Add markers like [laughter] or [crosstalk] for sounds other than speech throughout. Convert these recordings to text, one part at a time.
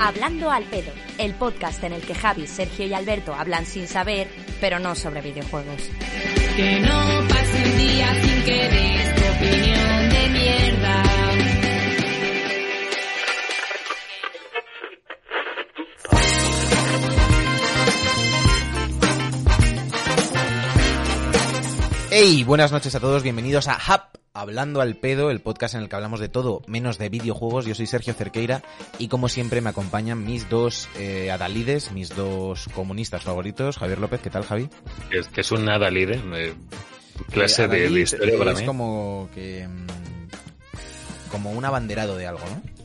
Hablando al pedo, el podcast en el que Javi, Sergio y Alberto hablan sin saber, pero no sobre videojuegos. Que no pase un día sin que des tu opinión de mierda. Hey, buenas noches a todos, bienvenidos a Hub, Hablando al Pedo, el podcast en el que hablamos de todo menos de videojuegos. Yo soy Sergio Cerqueira y como siempre me acompañan mis dos eh, adalides, mis dos comunistas favoritos. Javier López, ¿qué tal Javi? Es, que es un adalide, eh, clase de, de historia para es mí. como que... mm, Como un abanderado de algo, ¿no?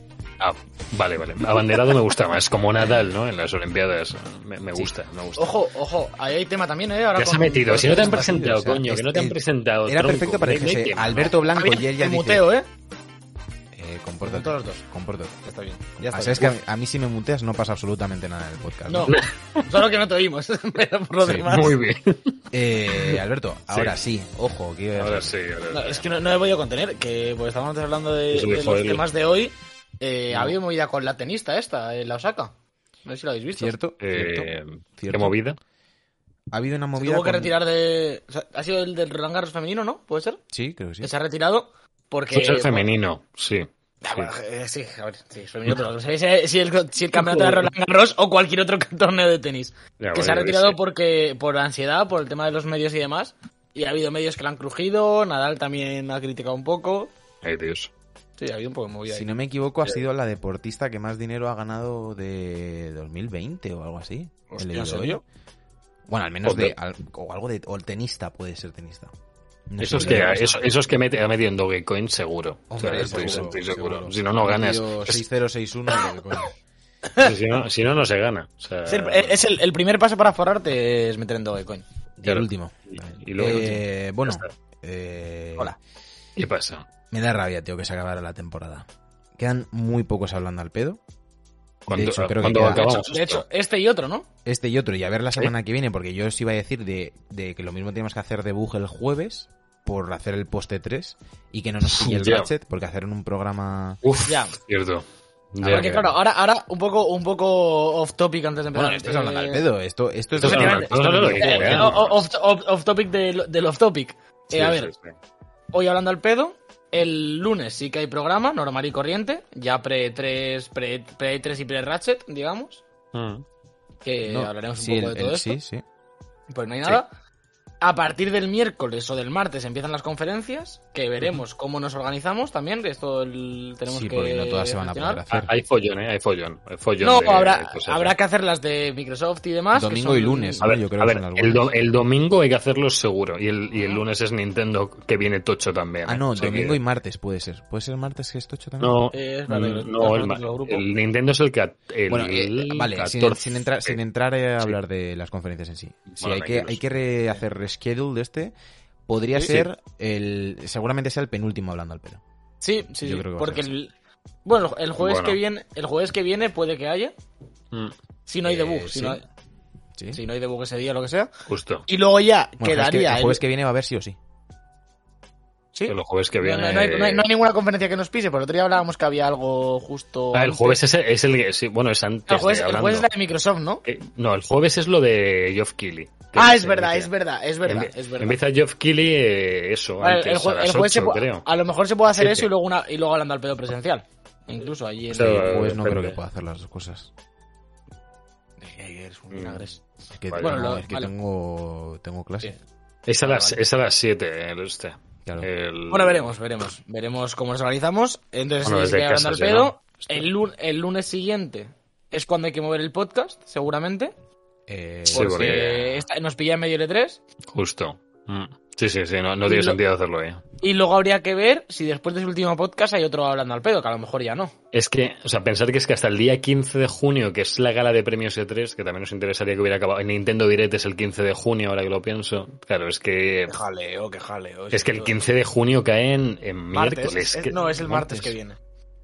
Ah, vale, vale. Abanderado me gusta más, como Nadal, ¿no? En las Olimpiadas. Me, me Sí. gusta, me gusta. Ojo, ojo, ahí hay tema también, ¿eh? Ahora ya se ha con- metido. con Si no te han presentado, o sea, coño, que no te han es- presentado. Era tronco, perfecto para me- me quema, Alberto Blanco y él ya te dice... muteo, ¿eh? Eh, compórtate, todos los dos. compórtate. Está bien. Ya Ah, está. sabes que a mí, a mí si me muteas no pasa absolutamente nada en el podcast. No, [laughs] solo que no te oímos, [laughs] pero por lo Sí, demás. Muy bien. Eh, Alberto, ahora sí, ojo, que Ahora sí, ahora No, sí. es que no, no he podido contener, que pues estábamos hablando de, los temas de hoy. Eh, Ha habido movida con la tenista esta, en la Osaka. No sé si lo habéis visto. ¿Cierto? Eh, ¿Cierto? ¿Qué movida? Ha habido una Se movida tuvo que con- retirar de... o sea, ha sido el del Roland Garros femenino, ¿no? ¿Puede ser? Sí, creo que sí. Que se ha retirado porque... Pues el femenino, sí. Ah, sí. bueno, eh, sí, a ver, sí, es [laughs] no sé si, si el, si el campeonato de Roland Garros o cualquier otro [laughs] torneo de tenis. Ya, que se ha retirado porque por ansiedad, por el tema de los medios y demás. Y ha habido medios que la han crujido, Nadal también ha criticado un poco. Ay, Dios. Sí, ha habido un poco de movida. Si ahí. no me equivoco, ha sido la deportista que más dinero ha ganado de 2020 o algo así. Hostia, leído ¿en serio? hoy. Bueno, al menos de. al- o algo de. O el tenista puede ser tenista. No Esos que, eso, esos que mete a medio en Dogecoin, seguro. O sea, estoy, seguro, estoy seguro. seguro. Si no, no ganas. Tío, Es- 6061. lo que coño. si, no, si no, no se gana. O sea, Es el, es el- el primer paso para forrarte es meter en Dogecoin. Y el último. Y luego el Eh, bueno. Eh, Hola. ¿Qué pasa? Me da rabia, tío, que se acabara la temporada. Quedan muy pocos hablando al pedo. ¿Cuándo, hecho, creo que ¿cuándo queda-? De hecho, este y otro, ¿no? Este y otro, y a ver la semana que viene, porque yo os iba a decir de, de que lo mismo tenemos que hacer de bug el jueves por hacer el poste 3 y que no nos pille el [laughs] ratchet, porque hacer en un programa... Uf, Ya. cierto. Ya, Porque claro, ahora, ahora un poco un poco off topic antes de empezar. Bueno, esto es hablando Eh, al pedo, esto, esto es... Esto es eh, eh, off, off- off topic del, del off topic. Sí, Eh, a sí, ver, sí. hoy hablando al pedo, el lunes sí que hay programa, normal y corriente, ya pre 3, pre, pre 3 y pre ratchet, digamos, Mm. que No, hablaremos un sí, poco el- de todo el- esto. Sí, sí. Pues no hay nada. A partir del miércoles o del martes empiezan las conferencias, que veremos cómo nos organizamos también, que esto el- tenemos Sí, que porque no todas se van a poder hacer. Ah, Hay follón, ¿eh? Hay follón. Hay follón No, de habrá, habrá que hacer las de Microsoft y demás. que Domingo son- y lunes, A ver, Yo creo a que ver, son el, do- el domingo hay que hacerlo seguro. Y el, y el lunes es Nintendo que viene tocho también. Ah, ¿eh? no, O sea domingo que- y martes puede ser. ¿Puede ser martes que esto hecho también? No, Eh, espérate, mm, que no, el, el Nintendo es el que. El, Bueno, eh, vale, sin, 14. sin entrar, sin entrar a Sí. hablar de las conferencias en sí. Sí, Bueno, hay que, hay que hacer reschedule de este. Podría Sí. ser el. Seguramente sea el penúltimo hablando al pedo. Sí, sí, Yo sí, creo que porque el, bueno, el jueves Bueno. que viene, el jueves que viene puede que haya, Mm, si no hay Eh, debug, si, sí. no hay, Sí. si no hay debug ese día, lo que sea. justo. Y luego ya Bueno, es que quedaría el jueves el- que viene va a haber sí o sí. Sí. El jueves que No, viene. no, no hay, no hay- no hay ninguna conferencia que nos pise, por el otro día hablábamos que había algo justo. Ah, el antes. jueves es el, es sí, bueno, es antes. El jueves, de el hablando. jueves es la de Microsoft, ¿no? Eh, no, el jueves es lo de Geoff Keighley. Ah, es verdad, es verdad, es verdad, es verdad. Empieza Geoff Keighley, eh, eso, Vale, antes, el, jue- a las el jueves se 8, pu- creo. a lo mejor se puede hacer eso y luego una, y luego hablando al pedo presencial. Incluso allí en Sí, El jueves no creo que pueda hacer las dos cosas. Eres un vinagres. Es que, Vale. tengo, Bueno, lo- es que vale. tengo, tengo clase. Sí. Es a Vale, las, es a las 7, el este. Claro. El- Bueno, veremos, veremos. Veremos cómo nos organizamos. Entonces, Bueno, hablando al pedo. El, lun- el lunes siguiente es cuando hay que mover el podcast, seguramente. Eh, Sí, Porque nos pilla en medio de tres. Justo. Mm. Sí, sí, sí, no, no tiene lo- sentido hacerlo ahí. Y luego habría que ver si después de su último podcast hay otro hablando al pedo, que a lo mejor ya no. Es que, o sea, pensar que es que hasta el día 15 de junio, que es la gala de premios E3, que también nos interesaría que hubiera acabado. En Nintendo Direct es el 15 de junio, ahora que lo pienso. Claro, es que. jaleo, qué jaleo. Es que el 15 de junio cae en, en martes. miércoles. es- que- no, es el martes, martes. que viene.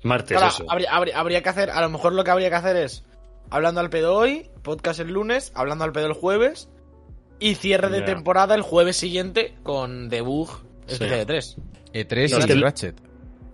Martes, Ahora, eso. habría, habría- habría que hacer, a lo mejor lo que habría que hacer es hablando al pedo hoy, podcast el lunes, hablando al pedo el jueves y cierre de temporada el jueves siguiente con debug especial Sí. de 3. E3 No, y es que el- Ratchet.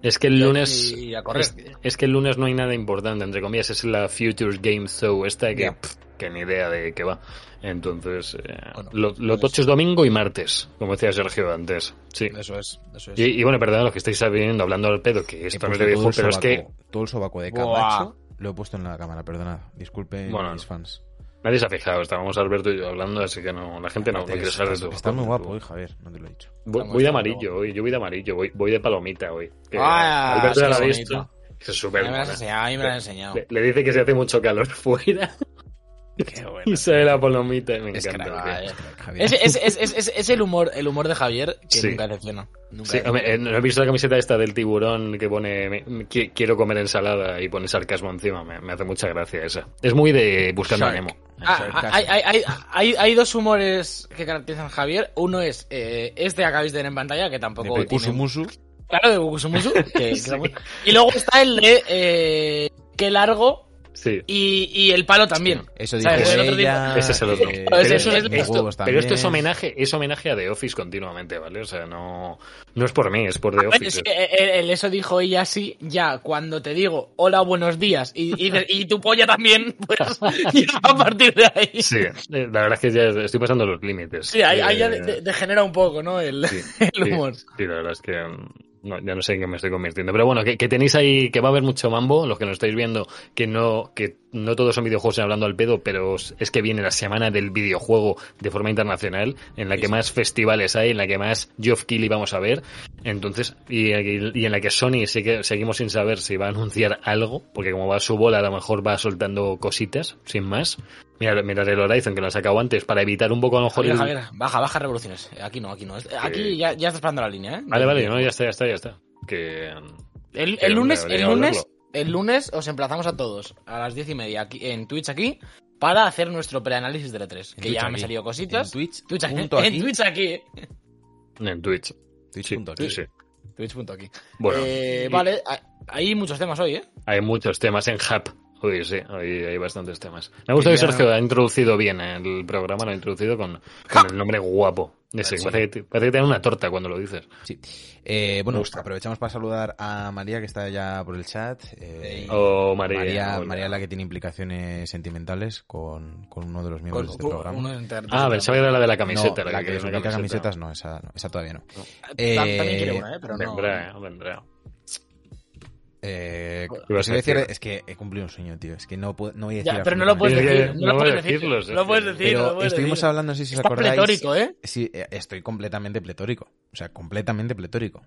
Es que el lunes. y a correr. Es, es que el lunes no hay nada importante, entre comillas, es la Futures Game Show, esta que, pff, que ni idea de qué va. Entonces, eh, Bueno, lo, lo pues- tocho es domingo y martes, como decía Sergio antes. Sí. Eso es, eso es. Y, y bueno, perdón, lo que estáis sabiendo, hablando al pedo, que He esto no es de viejo, el pero es que Todo el sobaco de Buah. Camacho lo he puesto en la cámara, perdonad. Disculpe Bueno, mis no. fans. Nadie se ha fijado. Estábamos Alberto y yo hablando, así que no, la gente no, no quiere saber de todo. Está muy guapo hoy, Javier, no te lo he dicho. Voy, de guapo. amarillo hoy, yo voy de amarillo, voy, voy de palomita hoy. Que Ah, Alberto ya lo ha visto. Es A súper mí me me lo has enseñado. Le, le dice que se hace mucho calor [laughs] fuera Qué bueno. [laughs] y sale la palomita. Me Es encanta. crack. Javier. Es, es, es, es, es- es el humor, el humor de Javier que Sí. nunca decepciona. Nunca Sí, hombre, eh, ¿no has visto la camiseta esta del tiburón que pone me- me- qui- quiero comer ensalada y pone sarcasmo encima? Me, me hace mucha gracia esa. Es muy de buscando a. Nemo. Ah, hay, hay, hay, hay, hay dos humores que caracterizan a Javier. Uno es eh, este que acabáis de ver en pantalla, que de tampoco tiene... Pepusumusu. Claro, de Bukusumusu. que- [laughs] muy- Y luego está el de eh, qué largo Sí. y, y el palo también. Eso dijo ¿Sabes? Ella. Ese es el otro. eh, Pero, Ese eso es esto, pero esto es homenaje, es homenaje a The Office continuamente, ¿vale? O sea, no, no es por mí, es por The A ver, Office. es que, eh, el eso dijo ella así, ya cuando te digo hola, buenos días y, y, tu polla también, pues [laughs] ya a partir de ahí. Sí, eh, la verdad es que ya estoy pasando los límites. Sí, ahí, ahí ya Eh, de- de- degenera un poco, ¿no? El, Sí, [laughs] el sí, humor. Sí, la verdad es que mm, no, ya no sé en qué me estoy convirtiendo. Pero bueno, que, que tenéis ahí, que va a haber mucho mambo, los que nos estáis viendo, que no, que no todos son videojuegos hablando al pedo, pero es que viene la semana del videojuego de forma internacional, en la que más festivales hay, en la que más Geoff Keighley vamos a ver. Entonces, y, y en la que Sony sí que seguimos sin saber si va a anunciar algo, porque como va a su bola, a lo mejor va soltando cositas, sin más. Mira, mirad el Horizon, que lo han sacado antes, para evitar un poco a lo mejor Javier, baja, baja revoluciones. Aquí no, aquí no. Aquí ya, ya estás parando la línea, ¿eh? Vale, vale, no, ya está, ya está, ya está. Que... El, el lunes, el lunes, hablarlo. el lunes os emplazamos a todos a las diez y media aquí, en Twitch aquí para hacer nuestro preanálisis del E3. En Que Twitch ya me han salido cositas. En Twitch. Twitch aquí. punto En. Twitch aquí. En Twitch. Twitch Sí, punto sí, aquí. sí. Twitch.aquí. Bueno, Eh, y- vale, hay- hay muchos temas hoy, ¿eh? hay muchos temas en Hub. Sí, hay bastantes temas. Me gusta que Quería- Sergio ha introducido bien el programa, lo ha introducido con, con el nombre guapo. Ese, Sí. parece, que, parece que te da una torta cuando lo dices. Sí. Eh, bueno, aprovechamos para saludar a María, que está ya por el chat. Eh, Oh, María. María, es la que tiene implicaciones sentimentales con, con uno de los miembros Con- de este programa. uno inter- Ah, pensaba que era la de la No, camiseta. la que una ubica camiseta. camisetas, no, esa, no, esa todavía no. Ta- Eh, También quiere una, ¿eh? Pero no. Vendrá, eh, vendrá. Eh, ¿Qué lo que decir decir? es que he cumplido un sueño, tío. Es que no, puedo- no voy a decir Ya, pero no lo puedes decir. No lo no puedes decir. decirlo, No lo puedes decir. no Pero lo puedes estuvimos decir. hablando, no sé si os Está acordáis. pletórico, ¿eh? Sí, eh, estoy completamente pletórico. O sea, completamente pletórico.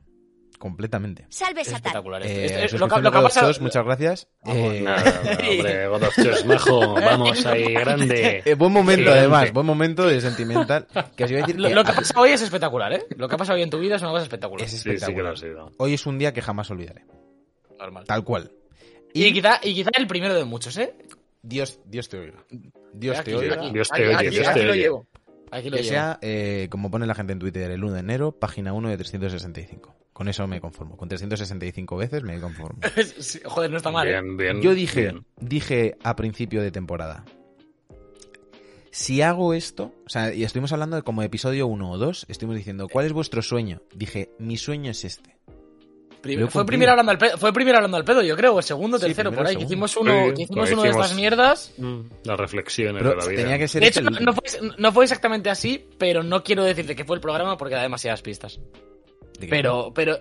Completamente. Salve Es Satán. espectacular. esto. Eh, Esto- lo, que, lo de que ha pasado. Chess, muchas gracias. Eh, Nada, hombre, [laughs] God of majo, vamos ahí, [laughs] grande. eh, buen momento, Gigante. además, buen momento de sentimental. Que os iba a decir Lo, que lo que ha pasado hoy es espectacular, ¿eh? Lo que ha pasado hoy en tu vida es una cosa espectacular. es Sí, sí que lo espectacular. ha sido. Hoy es un día que jamás olvidaré. Normal. Tal cual. Y, quizá, y quizá el primero de muchos, ¿eh? Dios, Dios te oiga. Dios Aquí, te oiga. aquí, Dios te aquí, oye, aquí, Dios lo llevo. Aquí lo Que llevo. sea, eh, como pone la gente en Twitter, el 1 de enero, página 1 de 365. Con eso me conformo. Con 365 veces me conformo. [laughs] Sí, Joder, no está mal. ¿eh? Bien, bien. Yo dije, bien. dije a principio de temporada, si hago esto, o sea, y estuvimos hablando de como episodio 1 o 2, estuvimos diciendo, ¿cuál es vuestro sueño? Dije, mi sueño es este. Prim- fue primero hablando al pedo, fue primero hablando al pedo, yo creo, o segundo, Sí, tercero, primero, por ahí. Que hicimos uno, Sí, que hicimos uno de estas mierdas. Mm, Las reflexiones Pero de la vida. tenía que ser De hecho, el no fue, no fue exactamente así, pero no quiero decirte que fue el programa porque da demasiadas pistas. Pero, pero,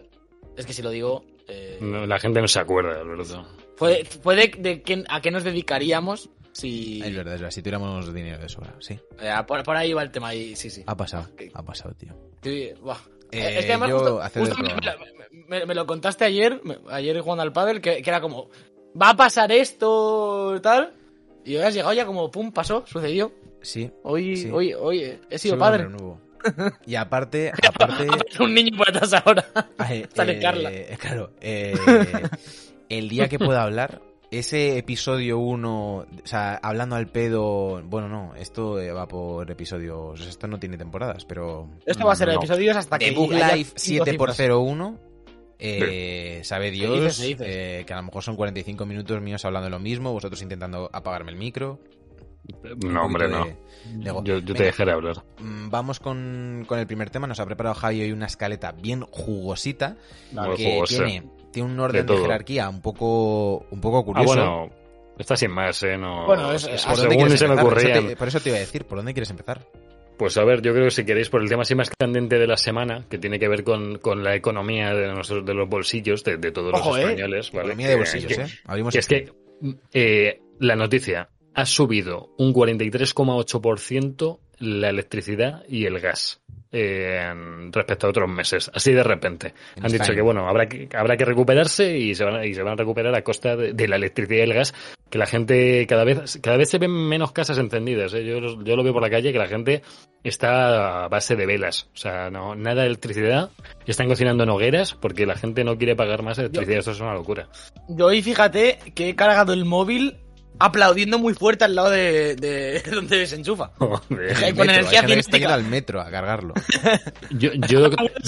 es que si lo digo, eh, No, la gente no se acuerda, Alberto. fue, fue de, de qué- a qué nos dedicaríamos si... Es verdad, es verdad, si tuviéramos dinero de sobra, sí. Eh, por, por ahí va el tema, y sí, sí. Ha pasado, ha pasado, tío. Sí, buah. Eh, es que además yo justo, hacer el justo me, lo contaste ayer, ayer jugando al pádel, que, que era como, va a pasar esto, tal, y hoy has llegado ya como, pum, pasó, sucedió. Sí. Hoy, Sí. hoy, hoy he sido padre. Y aparte, [laughs] [laughs] aparte... Un niño por atrás ahora. eh, [laughs] Sale eh, Carla. Claro, eh, el día que pueda hablar, ese episodio 1, o sea, hablando al pedo, bueno, no, esto eh, va por episodios, esto no tiene temporadas, pero... Esto va a ser No. episodios hasta que haya Life cinco 7x01, eh, sabe Dios, dices, se dices. eh, que a lo mejor son 45 minutos míos hablando de lo mismo, vosotros intentando apagarme el micro. No, hombre, no. de- Yo, yo te Venga, dejaré hablar. mm, Vamos con, con el primer tema. Nos ha preparado Javi hoy una escaleta bien jugosita Muy que jugosa. tiene tiene un orden de, jerarquía un poco, un poco Ah, curioso. bueno, está sin más, ¿eh? No, Bueno, es- es- ¿Por según dónde quieres se me empezar? Por eso, ocurría. te, por eso te iba a decir, ¿por dónde quieres empezar? Pues a ver, yo creo que si queréis, por el tema así más candente de la semana, que tiene que ver con, con la economía de, nosotros, de los bolsillos de, de todos Ojo, los ¿eh? españoles. ¿vale? Economía de bolsillos, que- ¿eh? Abrimos que es que eh, la noticia ha subido un 43,8% la electricidad y el gas eh, respecto a otros meses, así de repente. En Han dicho que bueno, habrá que, habrá que recuperarse y se van a, y se van a recuperar a costa de, de la electricidad y el gas, que la gente cada vez cada vez se ven menos casas encendidas. ¿eh? Yo, lo- yo lo veo por la calle que la gente está a base de velas, o sea, no nada de electricidad, están cocinando en hogueras porque la gente no quiere pagar más electricidad, esto es una locura. Yo hoy fíjate que he cargado el móvil aplaudiendo muy fuerte al lado de, de [laughs] donde se enchufa. Con Metro, energía hay que yendo al metro a cargarlo. [laughs] Yo,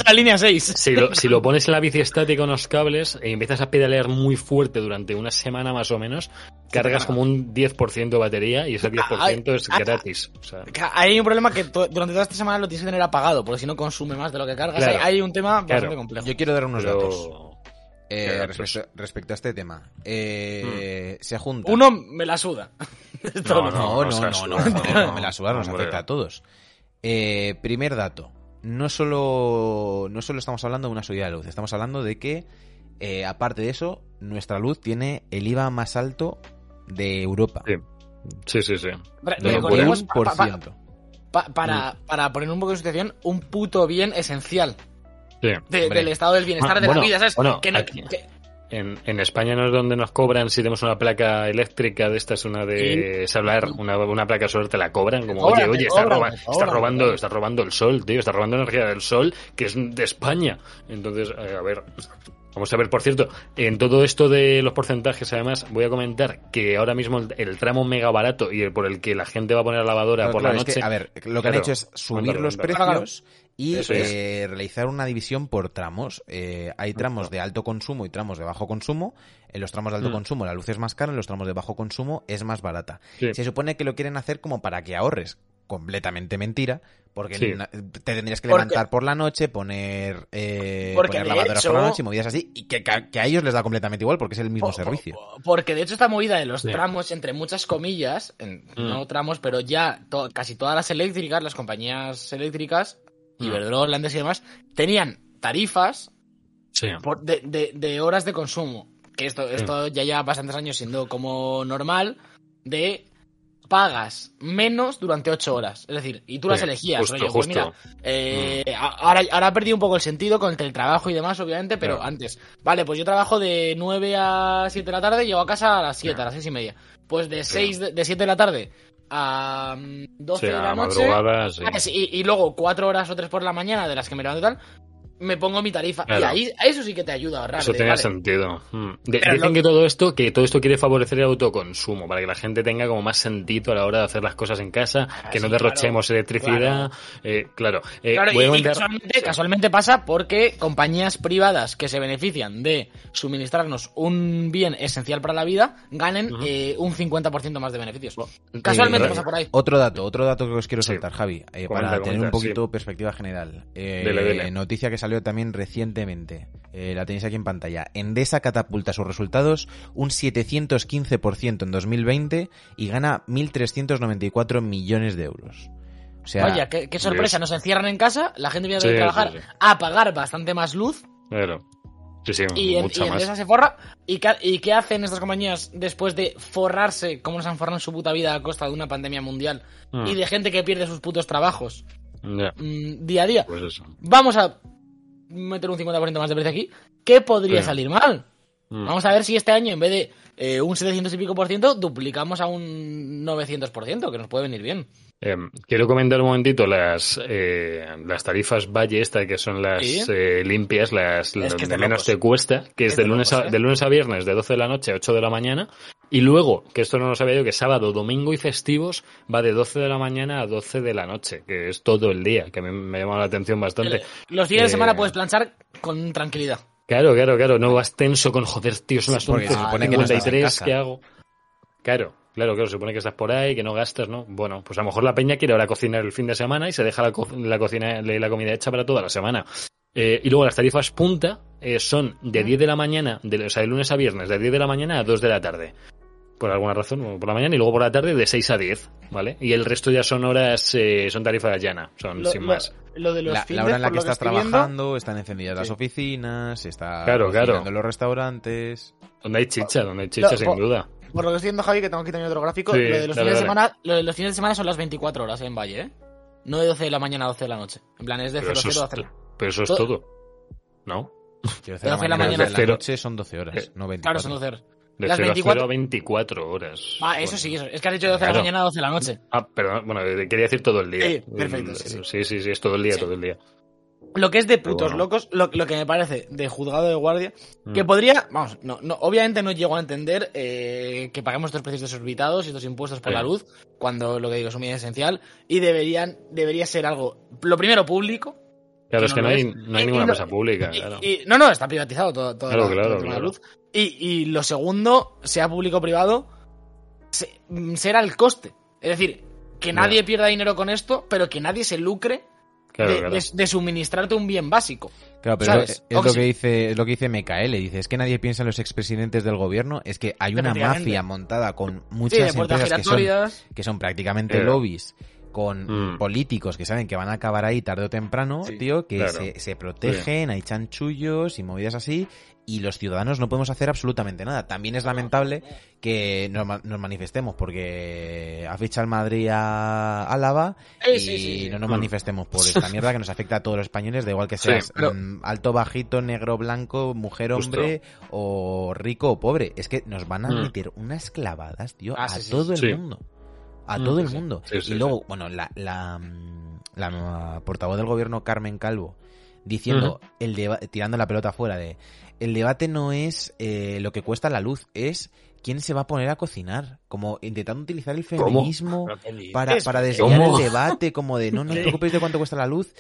la línea 6. Si lo, si lo pones en la bici estática con los cables e empiezas a pedalear muy fuerte durante una semana más o menos, cargas como un 10% de batería y ese 10% es ah, ah. gratis. O sea, Hay un problema que to- durante toda esta semana lo tienes que tener apagado, porque si no consume más de lo que cargas. Claro. Hay, hay un tema Claro. bastante complejo. Yo quiero dar unos datos. Eh, respecto, respecto a este tema. Eh, Se junta. Uno me la suda. [laughs] Esto No, No, no, nos no, me la suda, nos afecta a todos. Eh, primer dato. No solo, no solo estamos hablando de una subida de luz, estamos hablando de que, eh, aparte de eso, nuestra luz tiene el IVA más alto de Europa. Sí. Sí, sí, sí. Del recordemos, pa- pa- 1%. pa- para, para poner un poco de situación, un puto bien esencial Sí. de- Hombre. del estado del bienestar Ah, de bueno, la vida, ¿sabes? bueno, que no- aquí- que- En, en España no es donde nos cobran si tenemos una placa eléctrica de esta es una de solar, una, una placa solar te la cobran como oye, oye, está, roba- está robando, está robando el sol, tío, está robando energía del sol que es de España. Entonces, eh, a ver, vamos a ver, por cierto, en todo esto de los porcentajes, además, voy a comentar que ahora mismo el, el tramo mega barato y el por el que la gente va a poner la lavadora por claro, la es que, noche. a ver, lo que han hecho es subir los precios y eh, realizar una división por tramos. Eh, hay tramos de alto consumo y tramos de bajo consumo. En los tramos de alto Mm. consumo la luz es más cara, en los tramos de bajo consumo es más barata. Sí. Se supone que lo quieren hacer como para que ahorres. Completamente mentira, porque Sí. te tendrías que Porque- levantar por la noche, poner, eh, poner de lavadoras hecho- por la noche y movidas así, y que, que- a ellos les da completamente igual porque es el mismo servicio. po- Porque de hecho esta movida de los Sí. tramos, entre muchas comillas, en- Mm. no tramos, pero ya to- casi todas las eléctricas, las compañías eléctricas. Iberdrola, Landes y demás, tenían tarifas Sí. por- de, de- de horas de consumo. Que esto, esto ya lleva bastantes años siendo como normal, de pagas menos durante ocho horas. Es decir, y tú las Sí, elegías. justo, rollo, pues. Mm. mira, eh, ahora, ahora ha perdido un poco el sentido con el teletrabajo y demás, obviamente, pero antes, vale, pues yo trabajo de 9 a 7 de la tarde, llego a casa a las 7, Claro. a las 6 y media. Pues de 6 de, de 7 de la tarde a mm, 12 Sí, de la noche. sí. Ah, Y, y luego 4 horas o 3 por la mañana, de las que me levanto y tal, me pongo mi tarifa. Claro. Y ahí, a eso sí que te ayuda a ahorrar. Eso tiene vale, sentido. Mm. De- Pero dicen lo- que todo esto, que todo esto quiere favorecer el autoconsumo, para que la gente tenga como más sentido a la hora de hacer las cosas en casa, que Ah, sí, no derrochemos electricidad. Eh, claro, Eh, Claro, voy y, a y comentar- casualmente, casualmente pasa porque compañías privadas que se benefician de suministrarnos un bien esencial para la vida ganen eh, un 50% más de beneficios. Eh, Casualmente eh, pasa por ahí. Otro dato, otro dato que os quiero Sí. soltar, Javi, eh, Comenta, para tener un poquito perspectiva general. Eh, Dele, dele. Noticia que salió también recientemente, eh, la tenéis aquí en pantalla. Endesa catapulta sus resultados un 715% en 2020 y gana 1.394 millones de euros. O sea, Vaya, qué, qué sorpresa, Dios. nos encierran en casa, la gente viene a Sí, trabajar sí, sí. a pagar bastante más luz Claro. Sí, sí, y, en, mucha y más. Endesa se forra. ¿Y qué, ¿Y qué hacen estas compañías después de forrarse, como nos han forrado en su puta vida a costa de una pandemia mundial Mm, y de gente que pierde sus putos trabajos mm, día a día? pues eso. vamos a meter un 50% más de precio aquí. ¿Qué podría salir mal? Mm. Vamos a ver si este año, en vez de eh, un 700 y pico por ciento, duplicamos a un 900 por ciento, que nos puede venir bien. Eh, quiero comentar un momentito las eh, las tarifas Valle esta que son las Sí. eh, limpias, las Es que de menos te cuesta, que es, Es de de lunes locos, a, ¿eh? de lunes a viernes de 12 de la noche a 8 de la mañana y luego, que esto no lo sabía yo, que sábado, domingo y festivos va de 12 de la mañana a 12 de la noche, que es todo el día, que mí me ha llamado la atención bastante. Los días de semana puedes planchar con tranquilidad. Claro, claro, claro, no vas tenso con joder, tío, son las Porque se 11, supone que no estás en 53, casa. ¿qué hago? Claro, claro, claro, se supone que estás por ahí, que no gastas, ¿no? Bueno, pues a lo mejor la peña quiere ahora cocinar el fin de semana y se deja la, co- la cocina, la comida hecha para toda la semana. Eh, y luego las tarifas punta eh, son de 10 de la mañana, de, o sea, de lunes a viernes, de 10 de la mañana a 2 de la tarde. Por alguna razón, por la mañana y luego por la tarde de 6 a 10, ¿vale? Y el resto ya son horas, eh, son tarifas llana, son Lo- sin lo- más. Lo de los La, la hora en la que estás viendo, trabajando, están encendidas las oficinas, está Claro, claro. en los restaurantes. Donde hay chicha, donde hay chicha, Lo- sin por- duda. Por lo que estoy viendo, Javi, que tengo aquí también otro gráfico, Sí, lo de los dale, fines de semana, lo de los fines de semana son las 24 horas en Valle, ¿eh? No de 12 de la mañana a 12 de la noche. En plan, es de Pero 00 eso a es, 0. pero eso es Todo- todo. ¿No? Quiero De 12 de la mañana de la noche son 12 horas, Eh, no 24. Claro, son 12 horas. De Las 0 a 24 0 a 24 horas. Ah, eso Bueno. sí, eso. Es que has dicho de 12 de la mañana a 12 de la noche. Ah, perdón, bueno, eh, quería decir todo el día. Sí, perfecto, sí, sí. sí, sí, sí, es todo el día, Sí. todo el día. Lo que es de putos bueno. locos, lo, lo que me parece de juzgado de guardia, que Mm. podría, vamos, no, no, obviamente no llego a entender eh, que paguemos estos precios desorbitados y estos impuestos por Sí. la luz, cuando lo que digo es un bien esencial, y deberían, debería ser algo, lo primero público, Claro, que es que no hay, es. no hay Y- ninguna y cosa pública, y- claro. y- no, no, está privatizado todo, todo, Claro, la- claro, todo claro. luz. Y, y lo segundo, sea público o privado, se- mm, será el coste. Es decir, que nadie pierda dinero con esto, pero que nadie se lucre Claro, de, claro. de- de suministrarte un bien básico. Claro, pero ¿Sabes? es, lo sí. que dice, es lo que dice MKL, dice, es que nadie piensa en los expresidentes del gobierno, es que hay una mafia montada con muchas empresas que son, giratorias. que son prácticamente Claro. lobbies con Mm. políticos que saben que van a acabar ahí tarde o temprano, Sí, tío, que claro. se, se protegen, hay chanchullos y movidas así, y los ciudadanos no podemos hacer absolutamente nada. También es lamentable que nos, nos manifestemos porque ha fichado el Madrid a Álava y sí, sí, sí. no nos Mm. manifestemos por esta [laughs] mierda que nos afecta a todos los españoles, da igual que Sí, seas pero- mm, alto, bajito, negro, blanco, mujer, Justo. hombre o rico o pobre. Es que nos van a Mm. meter unas clavadas, tío, Ah, a todo sí. el mundo. A Mm, todo sí, el sí. mundo. Sí, sí, y luego, bueno, la, la, la portavoz del gobierno, Carmen Calvo, diciendo, el deba- tirando la pelota fuera de, el debate no es eh, lo que cuesta la luz, es quién se va a poner a cocinar. Como intentando utilizar el ¿Cómo? feminismo [laughs] para, para desviar ¿Cómo? el debate, como de, no, no os preocupéis de cuánto cuesta la luz.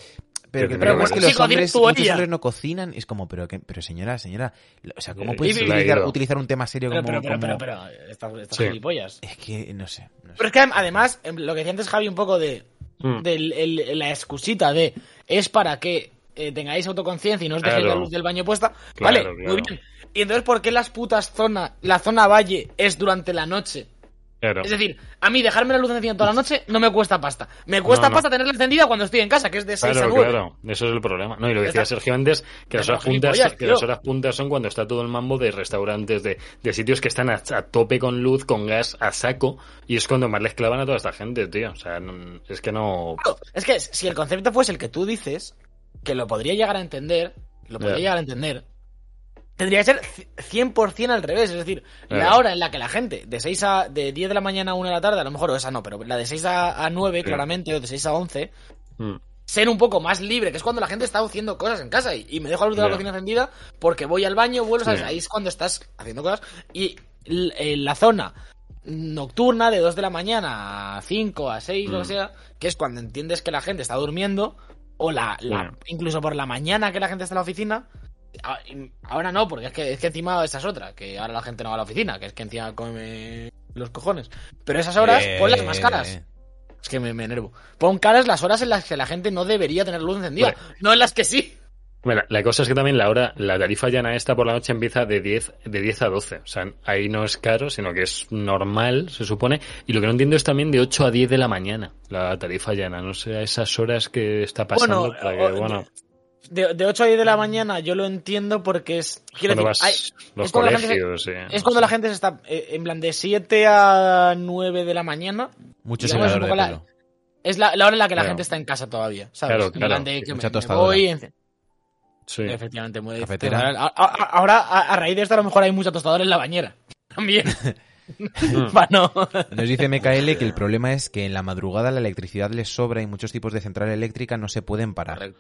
Pero, que el Pero problema es que los hombres, muchos no cocinan. Es como, pero, que, pero señora, señora, o sea, ¿cómo Eh, puedes utilizar, utilizar un tema serio Pero, como... pero, pero, como- pero, pero, estas, estas Sí. gilipollas. Es que, no sé. no sé. Pero es que además, em, lo que decía antes Javi un poco de, Mm. el- la excusita de es para que eh, tengáis autoconciencia y no os dejéis Claro. la luz del baño puesta. Claro, vale, claro. muy bien. Y entonces, ¿por qué las putas zonas, la zona valle es durante la noche? Claro. Es decir, a mí dejarme la luz encendida toda la noche no me cuesta pasta. Me cuesta No, no. pasta tenerla encendida cuando estoy en casa, que es de 6 a Claro, 9. claro, eso es el problema. No, y lo decía Sergio antes, que las horas puntas, que las horas puntas son cuando está todo el mambo de restaurantes, de, de sitios que están a, a tope con luz, con gas, a saco, y es cuando más les clavan a toda esta gente, tío. O sea, no- es que no... Claro, Es que si el concepto fuese el que tú dices, que lo podría llegar a entender, lo podría llegar a entender, tendría que ser c- 100% al revés. Es decir, la hora en la que la gente de 6 a, de 10 de la mañana a 1 de la tarde, a lo mejor, o esa no, pero la de 6 a, a 9, Sí. claramente, o de 6 a 11, Mm. ser un poco más libre, que es cuando la gente está haciendo cosas en casa y, y me dejo la luz de la cocina encendida porque voy al baño, vuelvo, ¿sabes? Sí. Ahí es cuando estás haciendo cosas y en la zona nocturna de 2 de la mañana a 5, a 6, lo que Mm. sea, que es cuando entiendes que la gente está durmiendo o la, la- incluso por la mañana que la gente está en la oficina. A- y Ahora no, porque es que, es que encima esa es otra, que ahora la gente no va a la oficina, que es que encima come los cojones. Pero esas horas, Eh, ponlas más caras. Es que me, me enervo. Pon caras las horas en las que la gente no debería tener luz encendida, no en las que sí. Bueno, la cosa es que también la hora, la tarifa llana esta por la noche empieza de 10, de 10 a 12. O sea, ahí no es caro, sino que es normal, se supone. Y lo que no entiendo es también de 8 a 10 de la mañana, la tarifa llana. No sé, a esas horas que está pasando. Bueno, para que, bueno, De, de 8 a 10 de la mañana yo lo entiendo porque es. Quiero cuando decir, vas hay- los es cuando la gente sí. es cuando la gente se está. eh, en plan, de 7 a 9 de la mañana. Mucho digamos, secador un de poco la-. Es la, la hora en la que la Claro. gente está en casa todavía, ¿sabes? Claro, En claro. plan de que me- me voy, en- Sí. Efectivamente, muy Cafetera. A- a- a- Ahora, a, a raíz de esto, a lo mejor hay mucha tostadora en la bañera. [laughs] También. [laughs] No. Nos dice MKL que el problema es que en la madrugada la electricidad les sobra y muchos tipos de central eléctrica no se pueden parar.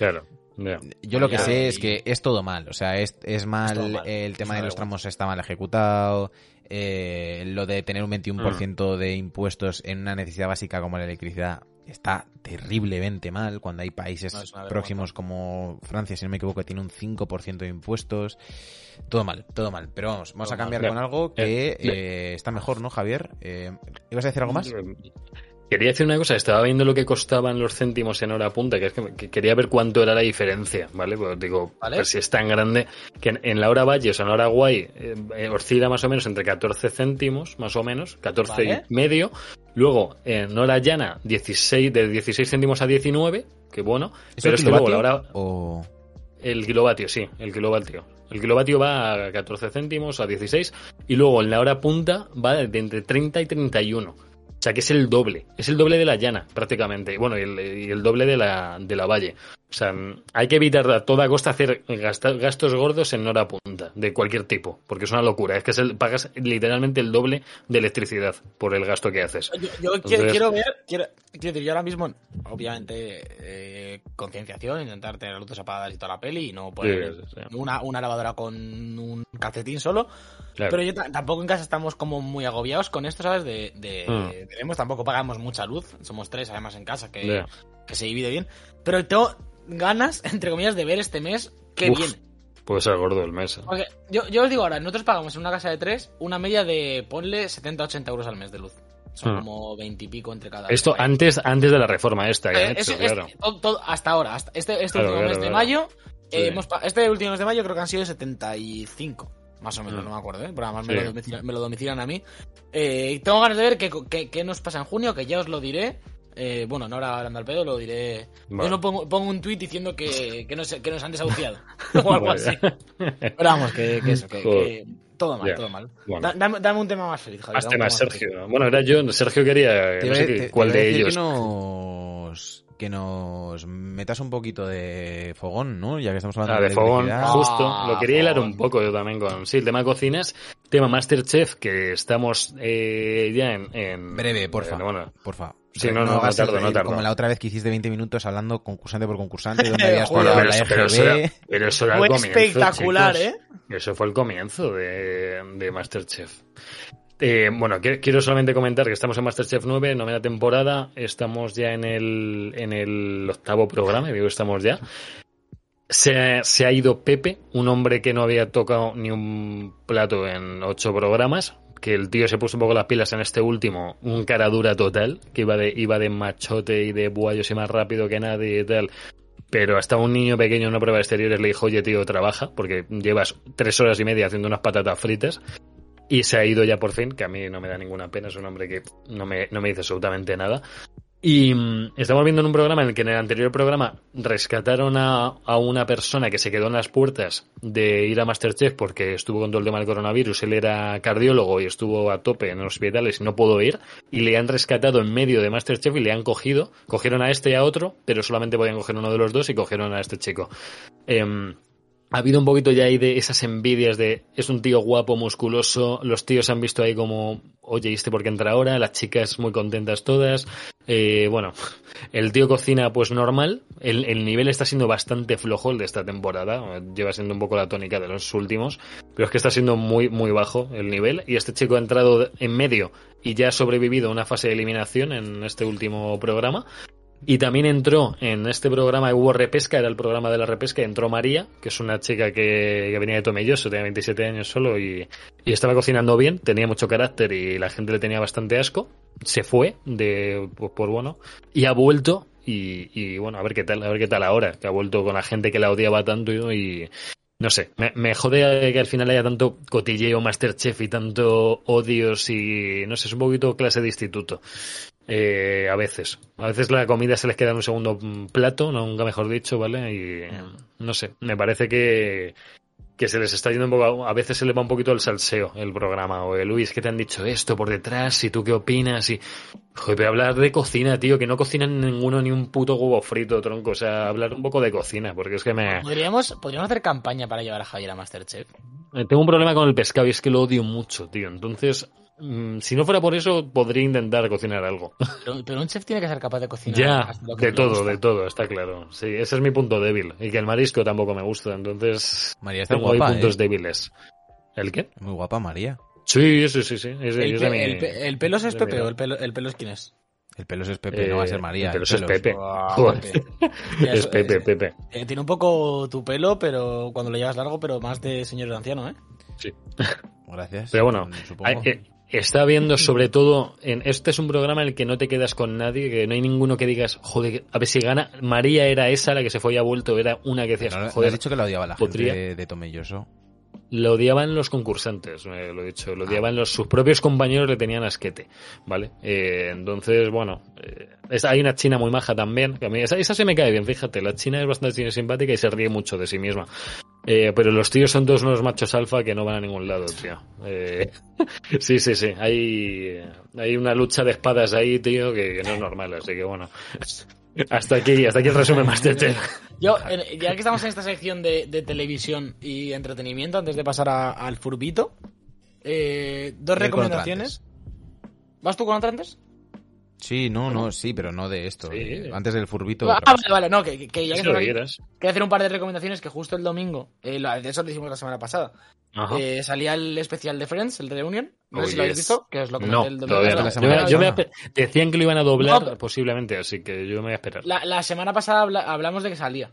Claro. ya. Yo lo que sé y- es que es todo mal. O sea, es, es mal, el tema Es de los tramos está mal ejecutado. eh, lo de tener un 21% de impuestos en una necesidad básica como la electricidad está terriblemente mal cuando hay países No, próximos como Francia, si no me equivoco, que tiene un 5% de impuestos. Todo mal, todo mal. Pero vamos, vamos Todo a cambiar mal. con algo que Eh, eh, está mejor, ¿no, Javier? Eh, ¿Ibas a decir algo más? Quería decir una cosa, estaba viendo lo que costaban los céntimos en hora punta, que es que, que quería ver cuánto era la diferencia, ¿vale? Pues digo, ¿Vale? pues si es tan grande, que en, en la hora valle, o sea, en la hora guay, eh, eh, oscila más o menos entre 14 céntimos, más o menos, 14 Vale. y medio. Luego, en hora llana, 16, de 16 céntimos a 19, que bueno. ¿Eso Pero es que luego la kilovatio hora, o...? el kilovatio, sí, el kilovatio. El kilovatio va a 14 céntimos, a 16, y luego en la hora punta va de entre 30 y 31. O sea que es el doble, es el doble de la llana, prácticamente. Bueno, y el, el doble de la, de la valle. O sea, hay que evitar a toda costa hacer gastos gordos en hora punta, de cualquier tipo, porque es una locura. Es que pagas literalmente el doble de electricidad por el gasto que haces. Yo, yo Entonces- quiero, ver, quiero, quiero decir, yo ahora mismo, obviamente, eh, concienciación, intentar tener luces apagadas y toda la peli y no poner Sí, sí, sí. una, una lavadora con un calcetín solo. Claro. Pero yo ta- tampoco en casa estamos como muy agobiados con esto, ¿sabes? De, de Mm. tenemos, tampoco pagamos mucha luz. Somos tres, además, en casa, que. Que se divide bien. Pero tengo ganas, [laughs] entre comillas, de ver este mes que Uf. viene. Puede ser gordo el mes. ¿eh? Porque yo, yo os digo ahora, nosotros pagamos en una casa de tres una media de, ponle, 70-80 euros al mes de luz. Son Mm. como 20 y pico entre cada Esto antes, antes de la reforma esta que Eh, han hecho, claro. este- todo- todo- hasta ahora, hasta este, este Claro, último claro, mes de mayo, Sí. eh, hemos este último mes de mayo creo que han sido 75, más o menos, Mm. no me acuerdo, ¿eh? Pero además Sí. me, lo domicilian, me lo domicilian a mí. Eh, tengo ganas de ver qué, qué- qué nos pasa en junio, que ya os lo diré. Eh, bueno, no ahora hablando al pedo, lo diré. Vale. Yo lo pongo, pongo un tuit diciendo que, que, nos, que nos han desahuciado. [laughs] o algo así. Pero vamos, que, que eso, que, todo mal, todo mal. Bueno. Da- dame, dame un tema más feliz, Javier. Más temas, Sergio. feliz. Bueno, era yo, Sergio quería, Te no sé te- cuál de ellos. Que nos, que nos metas un poquito de fogón, ¿no? Ya que estamos hablando Ah, de fogón, electricidad. justo. Ah, Lo quería hilar fogón. un poco yo también con. Sí, el tema cocinas. Tema Masterchef, que estamos eh, ya en. en- Breve, porfa. en- bueno, Porfa. Sí, no, no, no tardo, el- no tardo. Como la otra vez que hiciste 20 minutos hablando concursante por concursante, [laughs] donde habías pero, la eso- pero eso era, pero eso era Fue el comienzo. espectacular, chicos. ¿eh? Eso fue el comienzo de, de Masterchef. Eh, bueno, qui- quiero solamente comentar que estamos en Masterchef 9, novena temporada. Estamos ya en el, en el octavo programa, digo estamos ya. Se, se ha ido Pepe, un hombre que no había tocado ni un plato en ocho programas. Que el tío se puso un poco las pilas en este último, un cara dura total, que iba de, iba de machote y de buallos y más rápido que nadie y tal. Pero hasta un niño pequeño en una prueba de exteriores le dijo, oye tío, trabaja, porque llevas tres horas y media haciendo unas patatas fritas. Y se ha ido ya por fin, que a mí no me da ninguna pena, es un hombre que no me, no me dice absolutamente nada. Y mm, estamos viendo en un programa en el que en el anterior programa rescataron a, a una persona que se quedó en las puertas de ir a Masterchef porque estuvo con todo el tema del coronavirus. Él era cardiólogo y estuvo a tope en hospitales y no pudo ir. Y le han rescatado en medio de Masterchef y le han cogido. Cogieron a este y a otro, pero solamente podían coger uno de los dos y cogieron a este chico. Em, ha habido un poquito ya ahí de esas envidias de es un tío guapo, musculoso, los tíos han visto ahí como, oye, ¿y este por qué entra ahora? Las chicas muy contentas todas. Eh, bueno, el tío cocina pues normal, el, el nivel está siendo bastante flojo el de esta temporada, lleva siendo un poco la tónica de los últimos, pero es que está siendo muy, muy bajo el nivel y este chico ha entrado en medio y ya ha sobrevivido a una fase de eliminación en este último programa. Y también entró en este programa, hubo repesca, era el programa de la repesca, entró María, que es una chica que, que venía de Tomelloso, tenía 27 años solo y, y estaba cocinando bien, tenía mucho carácter y la gente le tenía bastante asco. Se fue de por, por bueno y ha vuelto y, y bueno, a ver qué tal, a ver qué tal ahora, que ha vuelto con la gente que la odiaba tanto y no sé, me, me jode que al final haya tanto cotilleo Masterchef y tanto odios y no sé, es un poquito clase de instituto. Eh, a veces. A veces la comida se les queda en un segundo mm, plato, nunca mejor dicho, ¿vale? Y no sé, me parece que, que se les está yendo un poco, a veces se le va un poquito el salseo el programa, o el Luis, que te han dicho esto por detrás, y tú qué opinas, y joder, pero hablar de cocina, tío, que no cocinan ninguno ni un puto huevo frito, tronco, o sea, hablar un poco de cocina, porque es que me... ¿Podríamos, podríamos hacer campaña para llevar a Javier a Masterchef. Eh, Tengo un problema con el pescado y es que lo odio mucho, tío, entonces... mm, Si no fuera por eso, podría intentar cocinar algo. Pero, pero un chef tiene que ser capaz de cocinar. Ya, hasta lo que de todo, gusta. de todo, está claro. Sí, ese es mi punto débil. Y que el marisco tampoco me gusta, entonces María está tengo ahí guapa, puntos ¿eh? débiles. ¿El qué? Muy guapa María. Sí, sí, sí, sí. El, es de pe- mi- el pe- el pelos es mi Pepe o el, pelo, el pelos quién es? El pelos es Pepe, Eh, no va a ser María. el el pelos es. Pepe. [laughs] Es Pepe, es- Pepe. eh, tiene un poco tu pelo, pero cuando lo llevas largo, pero más de señor anciano, ¿eh? Sí. Gracias. Pero bueno, supongo. hay- eh, está viendo sobre todo en este es un programa en el que no te quedas con nadie, que no hay ninguno que digas, joder, a ver si gana. María era esa la que se fue y ha vuelto, era una que decías, joder, has dicho que lo odiaba la gente de, de Tomelloso. Lo odiaban los concursantes, eh, lo he dicho, Ah. lo odiaban los, sus propios compañeros le tenían asquete, ¿vale? Eh, entonces, bueno, eh, es- hay una china muy maja también, que a mí, esa, esa se me cae bien, fíjate, la china es bastante simpática y se ríe mucho de sí misma. Eh, pero los tíos son todos unos machos alfa que no van a ningún lado, tío. Eh, [laughs] sí, sí, sí, hay, hay una lucha de espadas ahí, tío, que, que no es normal, así que bueno. Hasta aquí, hasta aquí el resumen Masterchef. Yo, ya que estamos en esta sección de, de televisión y entretenimiento, antes de pasar a- al furbito, eh, dos recomendaciones. ¿Vas tú con otra antes? Sí, no, no, sí, pero no de esto. Sí. eh, Antes del furbito. Ah, vale, vale, no, que, que- que ya que quería hacer un par de recomendaciones que justo el domingo, eh, de eso lo hicimos la semana pasada, Ajá. eh, salía el especial de Friends, el de Reunion. No Oh, sé si lo habéis visto, que os lo comenté No, el domingo. todavía no. la Yo, me- me decían que lo iban a doblar, No, posiblemente, así que yo me voy a esperar. La, la semana pasada habla- hablamos de que salía.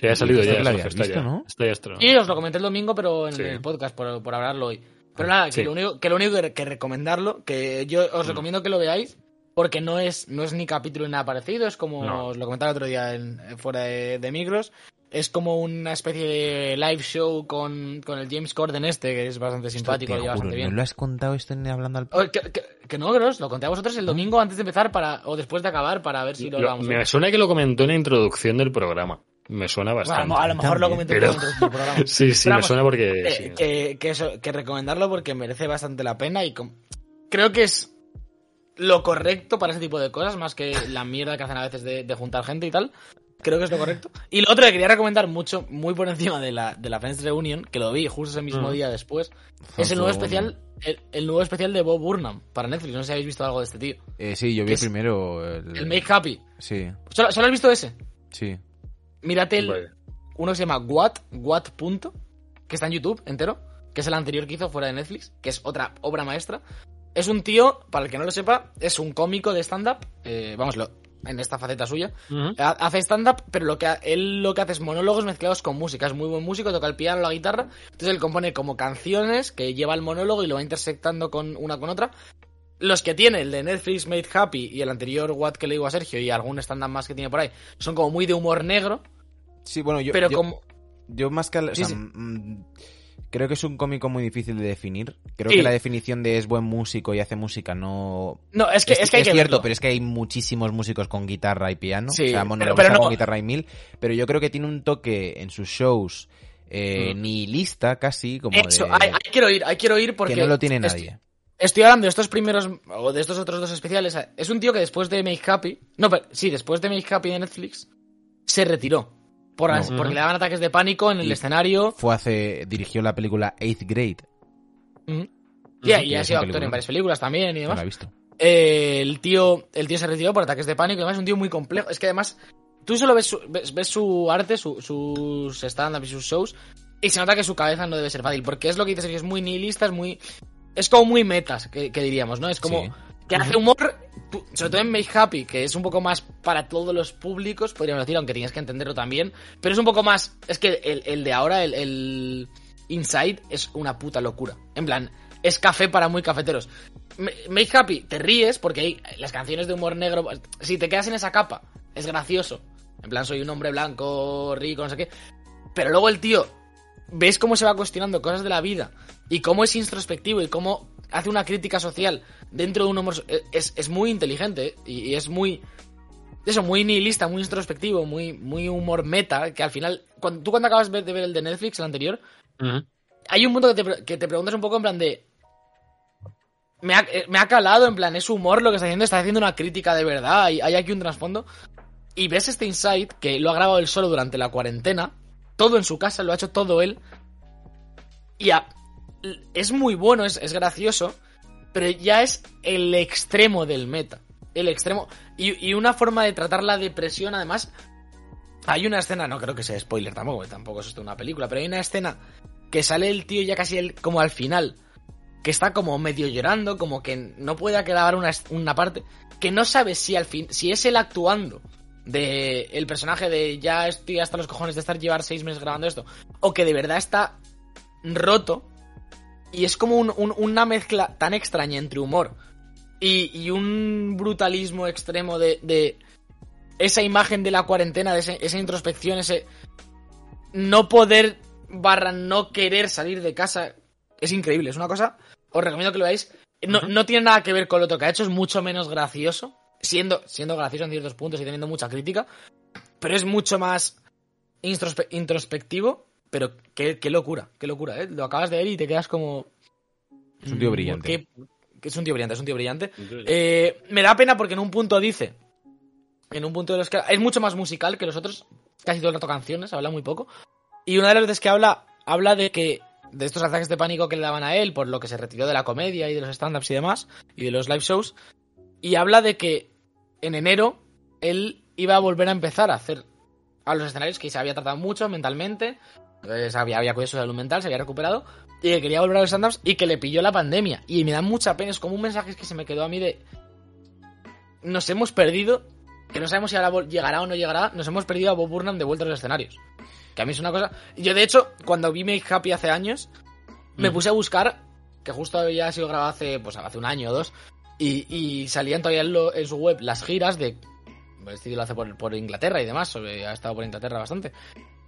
Ya ha salido ya, que visto, ya. ya estrenado. Y os lo comenté el domingo, pero en Sí. el podcast, por, por hablarlo hoy. Pero nada, que Sí. lo único que, lo único que, que recomendarlo, que yo os Mm. recomiendo que lo veáis, porque no es, no es ni capítulo ni nada parecido, es como No. os lo comentaba el otro día en, fuera de, de micros, es como una especie de live show con, con el James Corden este, que es bastante simpático, lo juro, bastante ¿No bien. lo has contado esto en hablando al Oh, Que, que- que no, Gros, lo conté a vosotros el domingo antes de empezar para o después de acabar para ver si lo Lo- hablamos. me suena que lo comentó en la introducción del programa. Me suena Bueno, bastante. lo, a lo mejor lo También, comenté pero- dentro del programa. [laughs] Sí, sí, Pero me vamos, suena porque... Eh, sí. que, que eso, que recomendarlo porque merece bastante la pena y com- creo que es lo correcto para ese tipo de cosas, más que la mierda que hacen a veces de, de juntar gente y tal. Creo que es lo correcto. Y lo otro que quería recomendar mucho, muy por encima de la, de la Friends Reunion, que lo vi justo ese mismo Mm. día después, es el nuevo especial, el, el nuevo especial de Bob Burnham para Netflix. No sé si habéis visto algo de este tío. Eh, sí, yo vi primero el... El Make Happy. Sí, ¿Solo, solo has visto ese? sí. Mírate el, Vale. uno que se llama What, What punto, que está en YouTube entero, que es el anterior que hizo fuera de Netflix, que es otra obra maestra. Es un tío, para el que no lo sepa, es un cómico de stand-up, eh, vamos, lo- en esta faceta suya. Hace stand-up, pero lo que ha- él lo que hace es monólogos mezclados con música. Es muy buen músico, toca el piano, la guitarra. Entonces él compone como canciones que lleva el monólogo y lo va intersectando con una con otra. Los que tiene, el de Netflix Made Happy y el anterior What que le digo a Sergio y algún stand-up más que tiene por ahí, son como muy de humor negro, Sí, bueno, yo... pero yo- como... Yo más que... al- o Sí, sea, sí. mm, creo que es un cómico muy difícil de definir. Creo Sí. que la definición de es buen músico y hace música no... No, es que, es, que hay que cierto, verlo. pero es que hay muchísimos músicos con guitarra y piano. Sí, o sea, pero- monólogos pero no- con guitarra y mil. Pero yo creo que tiene un toque en sus shows eh, Mm. nihilista casi, como Eso, de... ahí, ahí quiero ir, ahí quiero ir porque... que no lo tiene nadie. Estoy hablando de estos primeros, o de estos otros dos especiales. Es un tío que después de Make Happy, no, pero, sí, después de Make Happy de Netflix, se retiró. Por, No. porque le daban ataques de pánico en el Y- escenario. Fue hace... Dirigió la película Eighth Grade. Y, ha sido actor en varias películas también y No demás. la he visto. Eh, el tío el tío se retiró por ataques de pánico y además es un tío muy complejo. Es que además tú solo ves su, ves, ves su arte, su- sus stand-up y sus shows y se nota que su cabeza no debe ser fácil porque es lo que dices, Sergio, es muy nihilista, es muy... Es como muy metas, que, que diríamos, ¿no? Es como Sí. Que hace humor, sobre todo en Make Happy, que es un poco más para todos los públicos, podríamos decir, aunque tienes que entenderlo también, pero es un poco más... Es que el, el de ahora, el, el Inside, es una puta locura. En plan, es café para muy cafeteros. Ma- Make Happy, te ríes porque hay las canciones de humor negro. Si te quedas en esa capa, es gracioso. En plan, soy un hombre blanco, rico, no sé qué. Pero luego el tío, ves cómo se va cuestionando cosas de la vida y cómo es introspectivo y cómo hace una crítica social dentro de un humor. so- Es, es muy inteligente ¿eh? y, es muy. Eso, muy nihilista, muy introspectivo, muy, muy humor meta. Que al final, cuando, tú cuando acabas de ver el de Netflix, el anterior, hay un punto que te, que te preguntas un poco en plan de. Me ha, eh, me ha calado, en plan, es humor lo que está haciendo, está haciendo una crítica de verdad, hay, hay aquí un trasfondo. Y ves este insight que lo ha grabado él solo durante la cuarentena, todo en su casa, lo ha hecho todo él. Y es muy bueno, es, es gracioso, pero ya es el extremo del meta. El extremo. Y, y una forma de tratar la depresión, además. Hay una escena, no creo que sea spoiler tampoco, tampoco es esto una película, pero hay una escena que sale el tío ya casi el- como al final, que está como medio llorando, como que no puede acabar una, una parte, que no sabe si al fin, si es él actuando de el personaje de ya estoy hasta los cojones de estar llevar seis meses grabando esto, o que de verdad está roto Y es como un- un- una mezcla tan extraña entre humor y, y un brutalismo extremo de, de esa imagen de la cuarentena, de ese- esa introspección, ese no poder barra no querer salir de casa. Es increíble, es una cosa. Os recomiendo que lo veáis. No, no tiene nada que ver con lo otro que ha hecho, es mucho menos gracioso. Siendo, siendo gracioso en ciertos puntos y teniendo mucha crítica. Pero es mucho más introspe- introspectivo. Pero qué, qué locura, qué locura, ¿eh? Lo acabas de ver y te quedas como. Es un tío mm, brillante. qué- que es un tío brillante, es un tío brillante. Eh, me da pena porque en un punto dice. En un punto de los que. Es mucho más musical que los otros. Casi todo el rato canciones, habla muy poco. Y una de las veces que habla, habla de que. De estos ataques de pánico que le daban a él, por lo que se retiró de la comedia y de los stand-ups y demás, y de los live shows. Y habla de que en enero él iba a volver a empezar a hacer a los escenarios que se había tratado mucho mentalmente. se había, había cuidado su salud mental, se había recuperado. Y que quería volver a los stand-ups y que le pilló la pandemia. Y me da mucha pena, es como un mensaje que se me quedó a mí de. Nos hemos perdido, que no sabemos si ahora llegará o no llegará, nos hemos perdido a Bob Burnham de vuelta a los escenarios. Que a mí es una cosa. Yo, de hecho, cuando vi Make Happy hace años, me puse a buscar, que justo había sido grabado hace, pues, hace un año o dos, y, y salían todavía en, lo- en su web las giras de. Este tío lo hace por, por Inglaterra y demás, sobre- ha estado por Inglaterra bastante.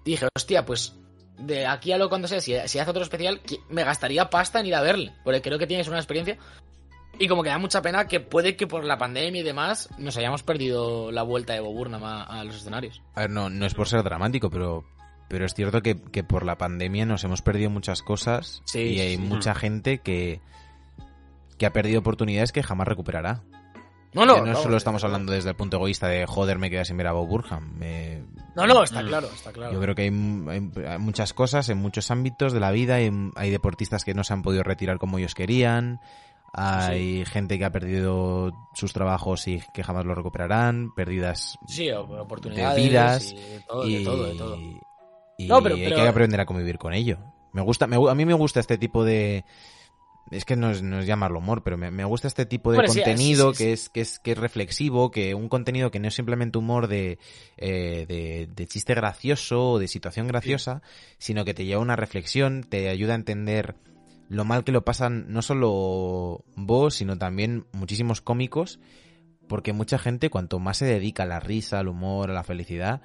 Y dije, hostia, pues de aquí a lo cuando sea, si, si hace otro especial, me gastaría pasta en ir a verle, porque creo que tienes una experiencia. Y como que da mucha pena que puede que por la pandemia y demás nos hayamos perdido la vuelta de Bob Burnham a, a los escenarios. A ver, no, no es por ser dramático, pero, pero es cierto que, que por la pandemia nos hemos perdido muchas cosas Sí, y hay sí. mucha gente que, que ha perdido oportunidades que jamás recuperará. No, no, Que no no, solo estamos hablando desde el punto egoísta de joder, me quedé sin ver a Bob Burham. No, no, está claro, está claro. Yo creo que hay, hay- muchas cosas en muchos ámbitos de la vida. Hay, hay deportistas que no se han podido retirar como ellos querían. Hay gente que ha perdido sus trabajos y que jamás lo recuperarán. Pérdidas Sí, op- oportunidades. de vidas y de todo, y, de todo, de todo. y No, pero- hay que aprender a convivir con ello. Me gusta, me a mí me gusta este tipo de es que no es, no es llamarlo humor, pero me, me gusta este tipo de contenido sí, sí, que es que es que es reflexivo, que un contenido que no es simplemente humor de eh, de, de chiste gracioso o de situación graciosa, sino que te lleva a una reflexión, te ayuda a entender lo mal que lo pasan no solo vos, sino también muchísimos cómicos, porque mucha gente cuanto más se dedica a la risa, al humor, a la felicidad,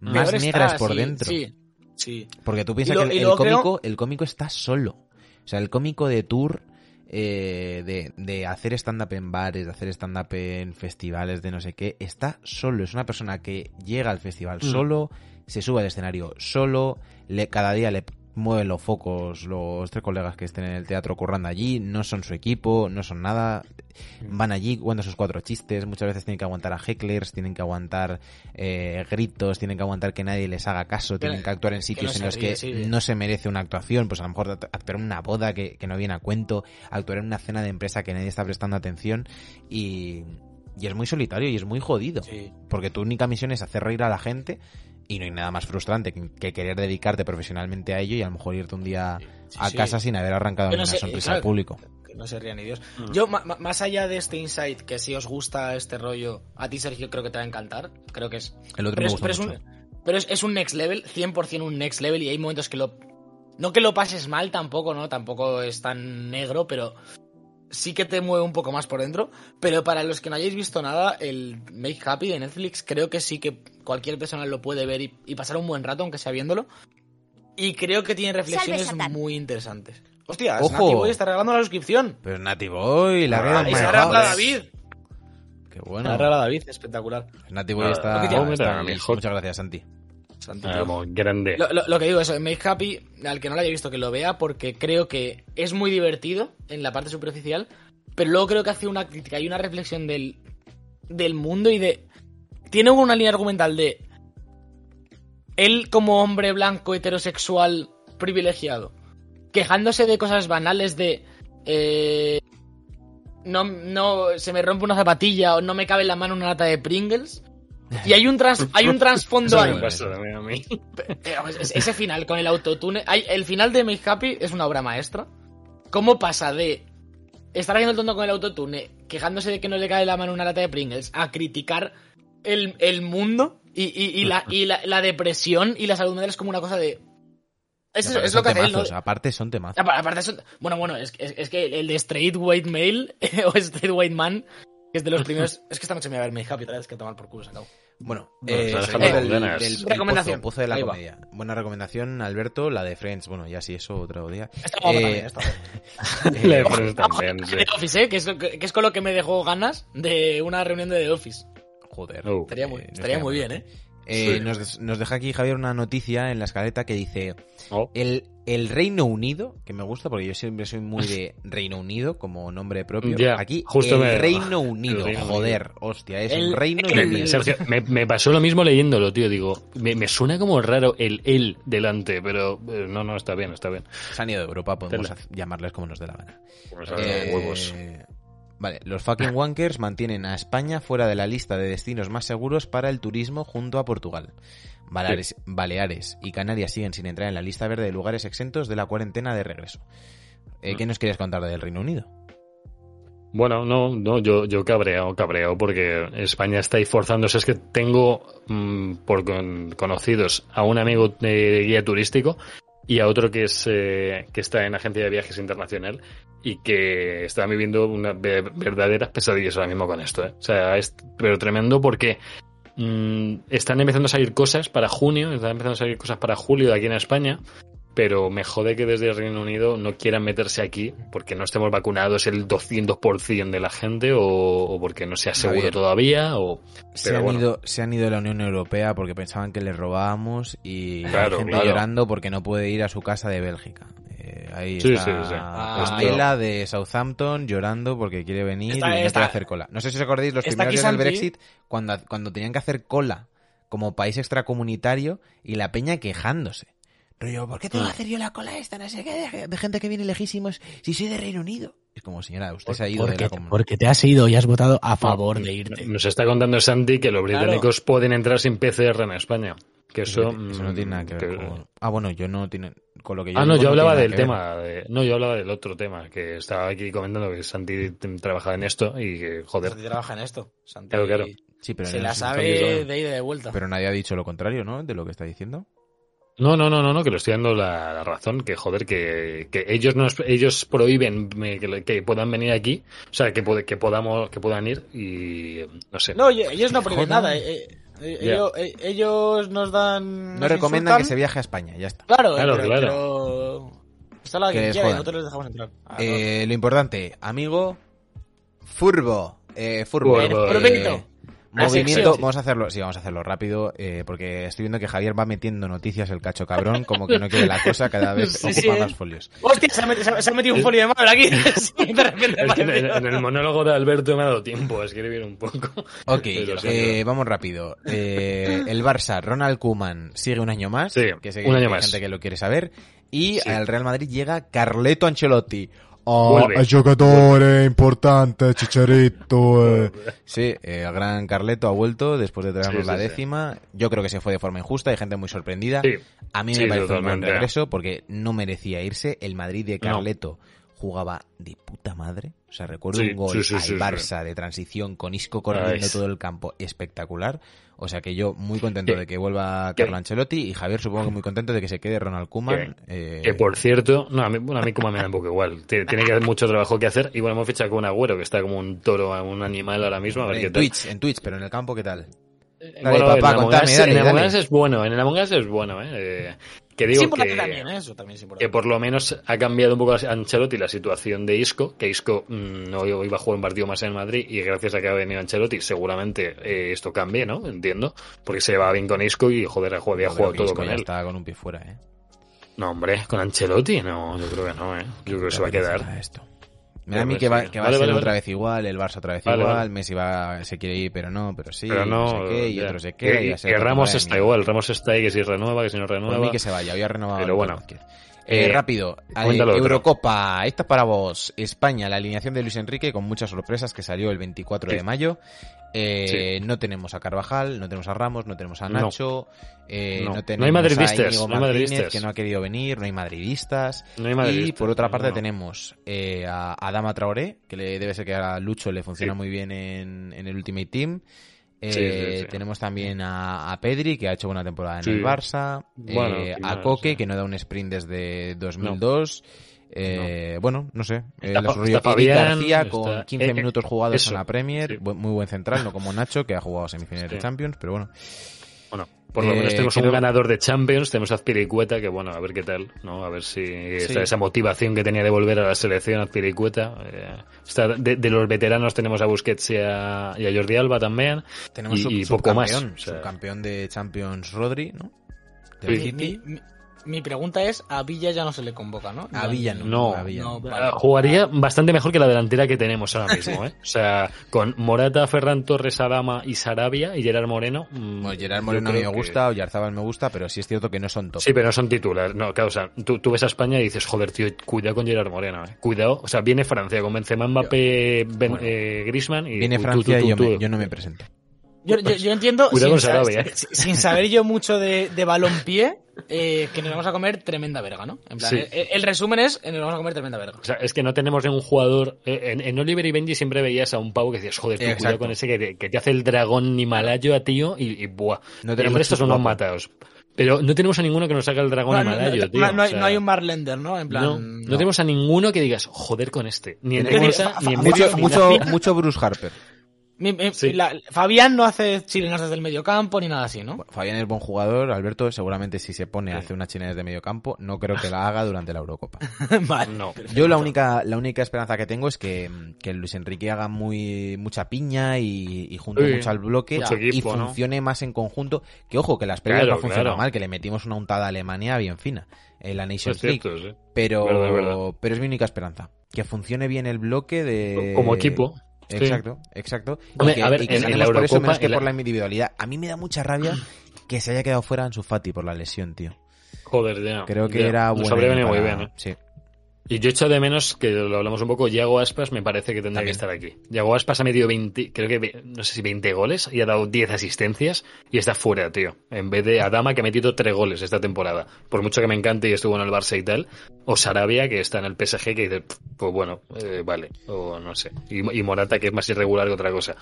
más Peor negra está, es por dentro. Sí, sí. Porque tú piensas lo- que el, el luego creo- cómico, el cómico está solo. O sea, el cómico de tour, eh, de, de hacer stand-up en bares, de hacer stand-up en festivales, de no sé qué, está solo. Es una persona que llega al festival Mm. solo, se sube al escenario solo, le, cada día le mueven los focos los tres colegas que estén en el teatro currando allí, no son su equipo, no son nada, van allí, cuentan sus cuatro chistes, muchas veces tienen que aguantar a hecklers, tienen que aguantar eh, gritos, tienen que aguantar que nadie les haga caso, tienen que actuar en sitios no en los ríe, que sí, no se merece una actuación, pues a lo mejor act- actuar en una boda que, que no viene a cuento, actuar en una cena de empresa que nadie está prestando atención y, y es muy solitario y es muy jodido. Sí. Porque tu única misión es hacer reír a la gente y no hay nada más frustrante que, que querer dedicarte profesionalmente a ello y a lo mejor irte un día Sí, a sí. casa sin haber arrancado no una sé, sonrisa claro, al público. Que no se ría ni Dios. Mm. Yo, más allá de este insight, que si os gusta este rollo, a ti, Sergio, creo que te va a encantar. Creo que es. El otro Pero, me es, gusta pero, es mucho. un, pero es, es un next level, 100% un next level, y hay momentos que lo. No que lo pases mal tampoco, ¿no? Tampoco es tan negro, pero sí que te mueve un poco más por dentro. Pero para los que no hayáis visto nada, el Make Happy de Netflix, creo que sí que cualquier persona lo puede ver y, y pasar un buen rato, aunque sea viéndolo. Y creo que tiene reflexiones muy interesantes. Hostia, Ojo. Snati Boy está regalando la suscripción. Pero Nati Boy, la Ah, red Y se God. ha regalado a David. Qué bueno. ha regalado a David, espectacular. Nati Boy Ah, está, está. Muchas gracias, Santi. Grande. Lo, lo- lo que digo es, Make Happy, al que no lo haya visto, que lo vea, porque creo que es muy divertido en la parte superficial, pero luego creo que hace una crítica y una reflexión del, del mundo y de... Tiene una línea argumental de... Él como hombre blanco heterosexual privilegiado, quejándose de cosas banales de... eh, no, no, se me rompe una zapatilla o no me cabe en la mano una lata de Pringles. Y hay un, trans, hay un trasfondo Eso ahí. me pasa también a mí. Eh, es- Ese final con el autotune. hay- El final de Make Happy es una obra maestra. ¿Cómo pasa de estar haciendo el tonto con el autotune, quejándose de que no le cae la mano una lata de Pringles, a criticar el, el mundo y, y- y la, y la, la depresión y la salud mental es como una cosa de. Es, es lo que hace él, ¿no? temazos, Aparte son temazos. Apa- Aparte, son- bueno, bueno, es, es, es que el de Straight White Male [laughs] o Straight White Man, es de los [laughs] primeros. es que esta noche me voy a ver Make Happy otra vez que tomar por culo, se acabó. Bueno, Bueno, eh, Recomendación. pozo, pozo de la Ahí va. comedia. Buena recomendación, Alberto, la de Friends. Bueno, ya sí, eso otro día. Está guapa Eh, también, eh, [laughs] La de Friends también, sí. The Office, ¿eh? Que es, que, que con lo que me dejó ganas de una reunión de The Office. joder. Oh. Estaría muy, Eh, no estaría muy bien, ¿eh? Eh, Sí. nos, nos deja aquí Javier una noticia en la escaleta que dice Oh. el, el Reino Unido, que me gusta porque yo siempre soy muy de [laughs] Reino Unido como nombre propio. Aquí justo el me- Reino [laughs] Unido, el Reino joder, hostia, es El- un Reino [laughs] el- Unido. Sergio, me, me pasó lo mismo leyéndolo, tío. Digo, me, me suena como raro el él delante, pero eh, no, no, está bien, está bien. Se han ido de Europa, podemos llamarles como nos dé la gana. Pues, Eh, huevos. Vale, los fucking wankers mantienen a España fuera de la lista de destinos más seguros para el turismo junto a Portugal. Baleares, Baleares y Canarias siguen sin entrar en la lista verde de lugares exentos de la cuarentena de regreso. Eh, ¿Qué nos quieres contar del Reino Unido? Bueno, no, no, yo, yo cabreado, cabreado, porque España está ahí forzándose. Es que tengo mm, por con- conocidos a un amigo de guía turístico y a otro que es eh, que está en agencia de viajes internacional y que está viviendo una ve- verdaderas pesadillas ahora mismo con esto. ¿eh? O sea, es pero tremendo porque mm, están empezando a salir cosas para junio, están empezando a salir cosas para julio de aquí en España. Pero me jode que desde el Reino Unido no quieran meterse aquí porque no estemos vacunados el 200% de la gente o, o porque no sea seguro Javier. todavía o... Se han, bueno. ido, se han ido de la Unión Europea porque pensaban que les robábamos y hay Claro, gente claro. llorando porque no puede ir a su casa de Bélgica. Eh, ahí Sí, está sí, sí. Ah, de Southampton llorando porque quiere venir Está- y no está- quiere hacer cola. No sé si os acordáis los está primeros días del. Brexit cuando, cuando tenían que hacer cola como país extracomunitario y la peña quejándose. Rollo, ¿por qué tengo que hacer yo la cola esta? No sé qué, de, de gente que viene lejísimos si soy de Reino Unido. Es como, señora, usted se ha ido de Porque, la comunidad. porque te has ido y has votado a favor de irte. Nos está contando Santi que los Claro. británicos pueden entrar sin PCR en España. Que eso... Eso no tiene nada que ver mm, con... Ah, bueno, yo no tiene... Con lo que yo Ah, no, digo yo hablaba del tema. de- no, yo hablaba del otro tema, que estaba aquí comentando que Santi t- trabaja en esto y que, joder, Santi trabaja en esto. Santi Claro, claro. ver. Sí, pero, se no la sabe de ida y de vuelta. pero nadie ha dicho lo contrario, ¿no? De lo que está diciendo. No, no, no, no, no, que le estoy dando la, la razón, que joder, que, que ellos nos, ellos prohíben me- que, que puedan venir aquí, o sea, que, que podamos, que puedan ir y no sé. No, ellos no prohíben nada. eh, eh, ellos, eh, ellos nos dan. No nos recomiendan que se viaje a España, ya está. Claro, Claro, pero, claro. pero- Está la Que quiera nosotros les dejamos entrar. Ah, Eh, lo importante, amigo, Furbo. Eh, Furbo. Furbo, eh, Perfecto. Movimiento, sección. vamos a hacerlo, sí, vamos a hacerlo rápido, eh, porque estoy viendo que Javier va metiendo noticias el cacho cabrón, como que no quiere la cosa, cada vez [laughs] Sí, ocupa sí. más folios. Hostia, se ha, metido, se ha- se metido un folio de Marvel aquí. [laughs] Sí, de repente [laughs] Es que en, el monólogo de Alberto me ha dado tiempo a escribir un poco. Ok, eh, vamos rápido. Eh, el Barça, Ronald Koeman sigue un año más, Sí, que sé un año hay más. gente que lo quiere saber, y Sí. al Real Madrid llega Carleto Ancelotti. Oh, Vuelve. el giocatore importante, Chicharito. [laughs] eh. Sí, eh, el gran Carleto ha vuelto después de traernos Sí, la sí, sí. décima. Yo creo que se fue de forma injusta, hay gente muy sorprendida. Sí. A mí Sí, me parece un buen regreso porque no merecía irse. El Madrid de No. Carleto jugaba de puta madre. O sea, recuerdo Sí, un gol sí, sí, al sí, sí. Barça de transición con Isco corriendo todo el campo espectacular. O sea que yo muy contento de que vuelva Carlo Ancelotti y Javier supongo que muy contento de que se quede Ronald Koeman. eh, Que por cierto, no, a mí, bueno, a mí como me da un poco igual. Tiene, tiene que haber mucho trabajo que hacer. Y bueno, hemos fichado con un agüero que está como un toro, un animal ahora mismo. A ver qué en tal. Twitch, en Twitch, pero en el campo, ¿qué tal? Dale, Bueno, papá, en Among. Us es bueno, en el Among Us es bueno, ¿eh? Que digo que, también, ¿eh? eso también es importante. que por lo menos ha cambiado un poco a Ancelotti la situación de Isco, que Isco mm, no iba a jugar un partido más en Madrid y gracias a que ha venido Ancelotti seguramente eh, esto cambie, ¿no? Entiendo, porque se va bien con Isco y joder, ha jugado, todo Isco con ya él. está con un pie fuera, ¿eh? No, hombre, con Ancelotti no, yo creo que no, ¿eh? Yo creo que se va a quedar. Esto. Me da a mí Pues que va, que va Vale, a ser vale, otra vale. vez igual, el Barça otra vez igual. Messi va, se quiere ir, pero no, pero sí, Pero no, no sé qué, y otro sé qué. Que- y a que Ramos está igual, Ramos está ahí, que si renueva, que si no Por renueva. mí que se vaya, hoy ha renovado. Pero bueno. Eh, Eh, rápido, eh. Eurocopa, esta es para vos. España, la alineación de Luis Enrique con muchas sorpresas que salió el 24 Sí. de mayo. Eh, No tenemos a Carvajal, no tenemos a Ramos, no tenemos a No. Nacho, eh, No. no. No tenemos hay madridistas, a no hay madridistas. que no ha querido venir, no hay madridistas. Y por otra parte tenemos eh, a Adama Traoré, que le debe ser que a Lucho le funciona Sí. muy bien en, en el Ultimate Team. Eh, Sí, sí, sí. Tenemos también a, a Pedri, que ha hecho buena temporada en el Barça. Bueno, eh, a Coque, que no da un sprint desde 2002. Eh, Bueno, no sé. Eh, Está rollo está Fabián, García con está- 15 eh, eh, minutos jugados eso, en la Premier. Muy buen central, no como Nacho, que ha jugado semifinales de. Champions, pero bueno. Bueno, por lo Eh, menos tenemos creo- un ganador de Champions, tenemos a Azpilicueta, que bueno, a ver qué tal, ¿no? A ver si esa, esa motivación que tenía de volver a la selección Azpilicueta. Eh, está de, de los veteranos tenemos a Busquets y a, y a Jordi Alba también. Tenemos Y- sub- y poco más, subcampeón, o sea. subcampeón de Champions Rodri, ¿no? Del Sí. City. Mi, mi- mi pregunta es, a Villa ya no se le convoca, ¿no? A Villa no. No, a Villa no. Jugaría bastante mejor que la delantera que tenemos ahora mismo, ¿eh? O sea, con Morata, Ferran Torres, Adama y Sarabia y Gerard Moreno. mm, Bueno, Gerard Moreno a mí me que- gusta, Oyarzabal me gusta, pero sí es cierto que no son top. Sí, pero no son titulares. No, claro, o sea, tú, tú ves a España y dices, joder, tío, cuidado con Gerard Moreno, eh. Cuidado. O sea, viene Francia con Benzema, Mbappé, Ben- Bueno. eh, Griezmann y Viene tú- tú- Francia tú- y yo, tú- me- yo no me presento. Yo, yo, yo entiendo, Cuidado con sin, sa- Sarabia, eh. sin- sin saber yo mucho de, de balompié, eh, que nos vamos a comer tremenda verga, ¿no? En plan, Sí. el, el resumen es, eh, nos vamos a comer tremenda verga. O sea, es que no tenemos ningún jugador. eh, En, en Oliver y Benji siempre veías a un pavo que decías, joder, tú, cuidado con ese que te, que te hace el dragón himalayo a tío y, y buah. No el tenemos resto son unos matados. Pero no tenemos a ninguno que nos haga el dragón No, no, himalayo, no, tío. no, no hay, o sea, no hay un Marlender, ¿no? En plan, no, no tenemos a ninguno que digas, joder con este. Ni en fa- ni en. Mucho, ni mucho, mucho Bruce Harper. Mi- mi- Sí. la- Fabián no hace chilenas desde el medio campo ni nada así, ¿no? Bueno, Fabián es buen jugador, Alberto seguramente si se pone a Sí. hacer una chilena de medio campo, no creo que la haga durante la Eurocopa. [laughs] vale. No. Yo la única, la única esperanza que tengo es que, que Luis Enrique haga muy mucha piña y, y junte Sí, mucho al bloque mucho y equipo, ¿no? funcione más en conjunto. Que ojo, que las Claro, no funcionaron claro. mal, que le metimos una untada a Alemania bien fina en la Nations Es League. sí. Pero, Verdad, verdad. pero es mi única esperanza. Que funcione bien el bloque de... Como equipo. Exacto, exacto. Hombre, y que, a ver, en- en por eso menos que la- por la individualidad. A mí me da mucha rabia que se haya quedado fuera en su Fati por la lesión, tío. Joder, ya. Creo que ya. era Nos bueno. habría venido muy bien, ¿eh? Sí. Y yo echo de menos, que lo hablamos un poco, Yago Aspas me parece que tendría También. que estar aquí. Yago Aspas ha metido 20, creo que, no sé si 20 goles y ha dado 10 asistencias y está fuera, tío. En vez de Adama, que ha metido 3 goles esta temporada. Por mucho que me encante y estuvo en el Barça y tal. O Sarabia, que está en el PSG, que dice, pues bueno, eh, vale. O no sé. Y, y Morata, que es más irregular que otra cosa.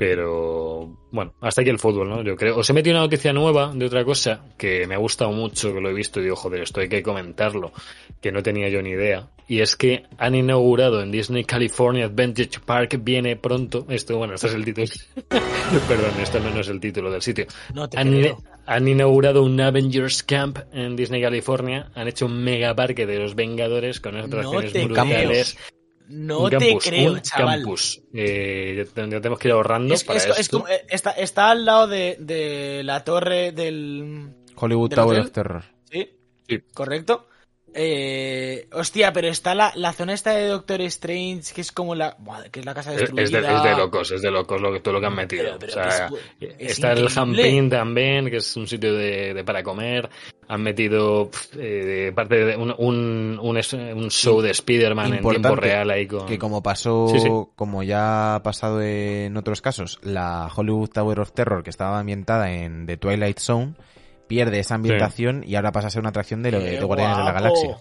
Pero, bueno, hasta aquí el fútbol, ¿no? Yo creo. Os he metido una noticia nueva de otra cosa que me ha gustado mucho, que lo he visto y digo, joder, esto hay que comentarlo, que no tenía yo ni idea. Y es que han inaugurado en Disney California Adventure Park, viene pronto. Esto, bueno, esto es el título. [laughs] Perdón, esto no, no es el título del sitio. No te Han, han inaugurado un Avengers Camp en Disney California. Han hecho un megaparque de los Vengadores con No atracciones te brutales. No un te campus, creo, un chaval. campus. Eh, te- tenemos que ir ahorrando Es, para es- es esto. como- eh, está, está al lado de, de la torre del... Hollywood ¿Del Tower hotel? of Terror. ¿Sí? Sí. ¿Correcto? Eh, hostia, pero está la, la zona esta de Doctor Strange, que es como la... buah, que es la casa Es, destruida. es de, es de locos, es de locos lo que, todo lo que han metido. Pero- pero o sea, que es- es está el. Jampín también, que es un sitio de, de para comer. Han metido eh, parte de un, un, un, show de Spider-Man en tiempo real ahí con... Que como pasó, Sí, sí. como ya ha pasado en otros casos, la Hollywood Tower of Terror, que estaba ambientada en The Twilight Zone, pierde esa ambientación y ahora pasa a ser una atracción de, de Guardianes de la guapo. Galaxia.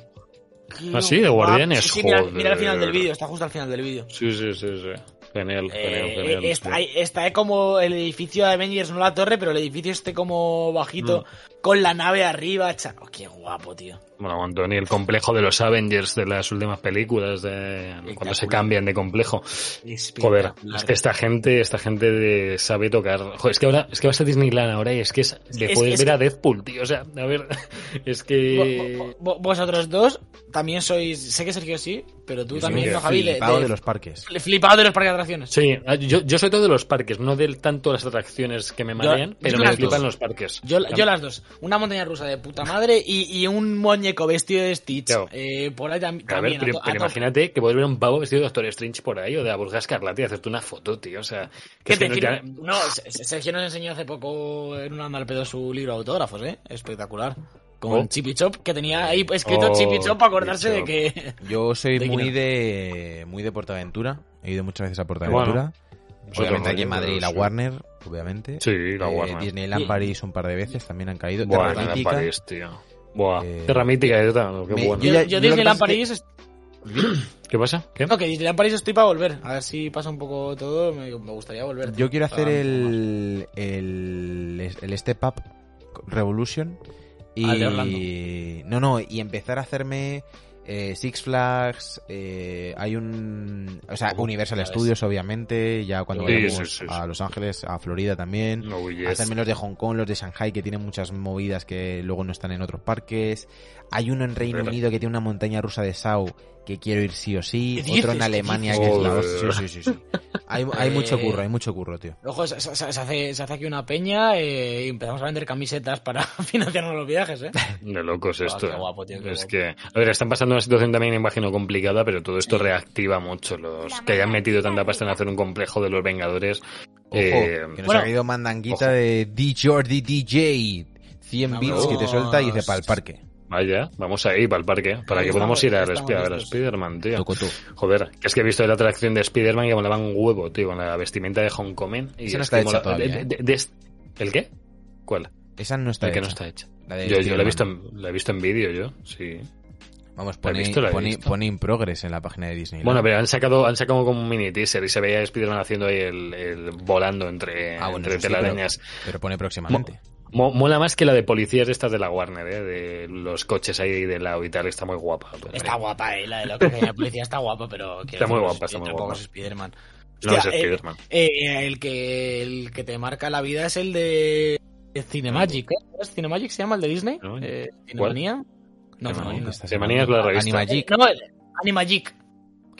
Ah, sí, de guapo. Guardianes, Sí, sí, mira, joder. mira al final del vídeo, está justo al final del vídeo. Sí, sí, sí, sí. Genial, genial, Eh, genial. está, sí. está como el edificio de Avengers, no la torre, pero el edificio este como bajito, Mm. Con la nave arriba. cha- oh, qué guapo, tío. Bueno, Antonio, el complejo de los Avengers de las últimas películas, de cuando se cambian de complejo. Joder, Espectacular. es que esta gente, esta gente de- sabe tocar. Joder, es que ahora, es que vas a Disneyland ahora y es que es, le Es- puedes es ver que- a Deadpool, tío. O sea, a ver, [laughs] es que. Vo- vo- Vosotros dos también sois, sé que Sergio sí, pero tú Yo también, ¿no, Javi? De, Flipado de- de los parques. flipado de los parques de atracciones. Sí, ah, yo, yo soy todo de los parques, no del tanto las atracciones que me marean, pero me flipan dos. los parques. Yo, yo las dos. Una montaña rusa de puta madre y, y un muñeco vestido de Stitch. Claro. Eh, por ahí tam- A ver, también. pero, a to- pero a tope. imagínate que puedes ver un pavo vestido de Doctor Strange por ahí o de la Burga Escarlata y hacerte una foto, tío. O sea, que ¿Qué es te que no, ya- Sergio nos enseñó hace poco en un anda al pedo su libro de autógrafos, ¿eh? Espectacular. Con Oh. Chippy Chop, que tenía ahí escrito Oh, Chippy Chop para acordarse de que. Yo soy [laughs] ¿De quién muy de muy de Portaventura. He ido muchas veces a Portaventura. Bueno, obviamente aquí en Madrid la sí. Warner, obviamente. Sí, la Eh, Warner. Disneyland París un par de veces también han caído. Buah, Terra Mítica. París, tío. Buah, Eh, Terra Mítica, yo, bueno. yo Disneyland París. es- ¿Qué pasa? ¿Qué? No, que Disneyland París estoy para volver. A ver si pasa un poco todo. Me, me gustaría volver. Yo quiero hacer Ah, el, el, el Step Up Revolution y Al de Orlando. no no y empezar a hacerme eh, Six Flags eh, hay un o sea Universal. Studios obviamente ya cuando Sí, vayamos sí, sí, a. Los Ángeles a Florida también No, yes. hacerme los de Hong Kong los de Shanghai que tienen muchas movidas que luego no están en otros parques hay uno en Reino. Unido que tiene una montaña rusa de Sau que quiero ir sí o sí ¿Qué otro en Alemania que es la Joder. hostia. sí sí sí, sí. hay, hay mucho Eh, curro hay mucho curro tío Ojo, se, se- se hace, se hace aquí una peña eh, y empezamos a vender camisetas para [laughs] financiarnos los viajes, ¿eh? De locos Ah, esto. qué guapo, tío, qué es guapo. que, a ver, están pasando una situación también, imagino, complicada, pero todo esto reactiva mucho. Los que hayan metido tanta pasta en hacer un complejo de los Vengadores. Ojo, eh, que nos bueno. ha caído mandanguita Ojo. de D. Jordi DJ. 100 bits que te suelta y dice para el parque. Vaya, vamos ahí para el parque, para Ahí que podamos ir a, ver- a. Spider-Man, tío. Toco tú. Joder, que es que he visto la atracción de Spider-Man y me la van un huevo, tío, con la vestimenta de Hong Kong. Y Esa no es está que hecha mola- todavía, de- ¿eh? de- de- ¿El qué? ¿Cuál? Esa no está El que hecha. no está hecha. La de Yo, yo la he visto en, la he visto en vídeo, yo, sí. Vamos, ¿La pone, pone, in progress en la página de Disney. Bueno, pero han sacado, han sacado como un mini teaser y se veía Spider-Man haciendo ahí el, el volando entre, Ah, bueno, entre eso sí, telarañas. pero pone próximamente. Mo- mola más que la de policías estas de la Warner, ¿eh? de los coches ahí de lado y tal, está muy guapa. pero- Está guapa, eh, la de la policía está guapa, pero... Está muy guapa, no está es- muy guapa. es Spiderman. No es Hostia, eh, Spider-Man. eh, el, que, el que te marca la vida es el de de Cinemagic, ¿eh? ¿Es Cinemagic se llama el de Disney? No. Eh, ¿Cinemanía? No, No, Cinemanía. estás Semanía es la revista. Animagic. No, el- Animagic.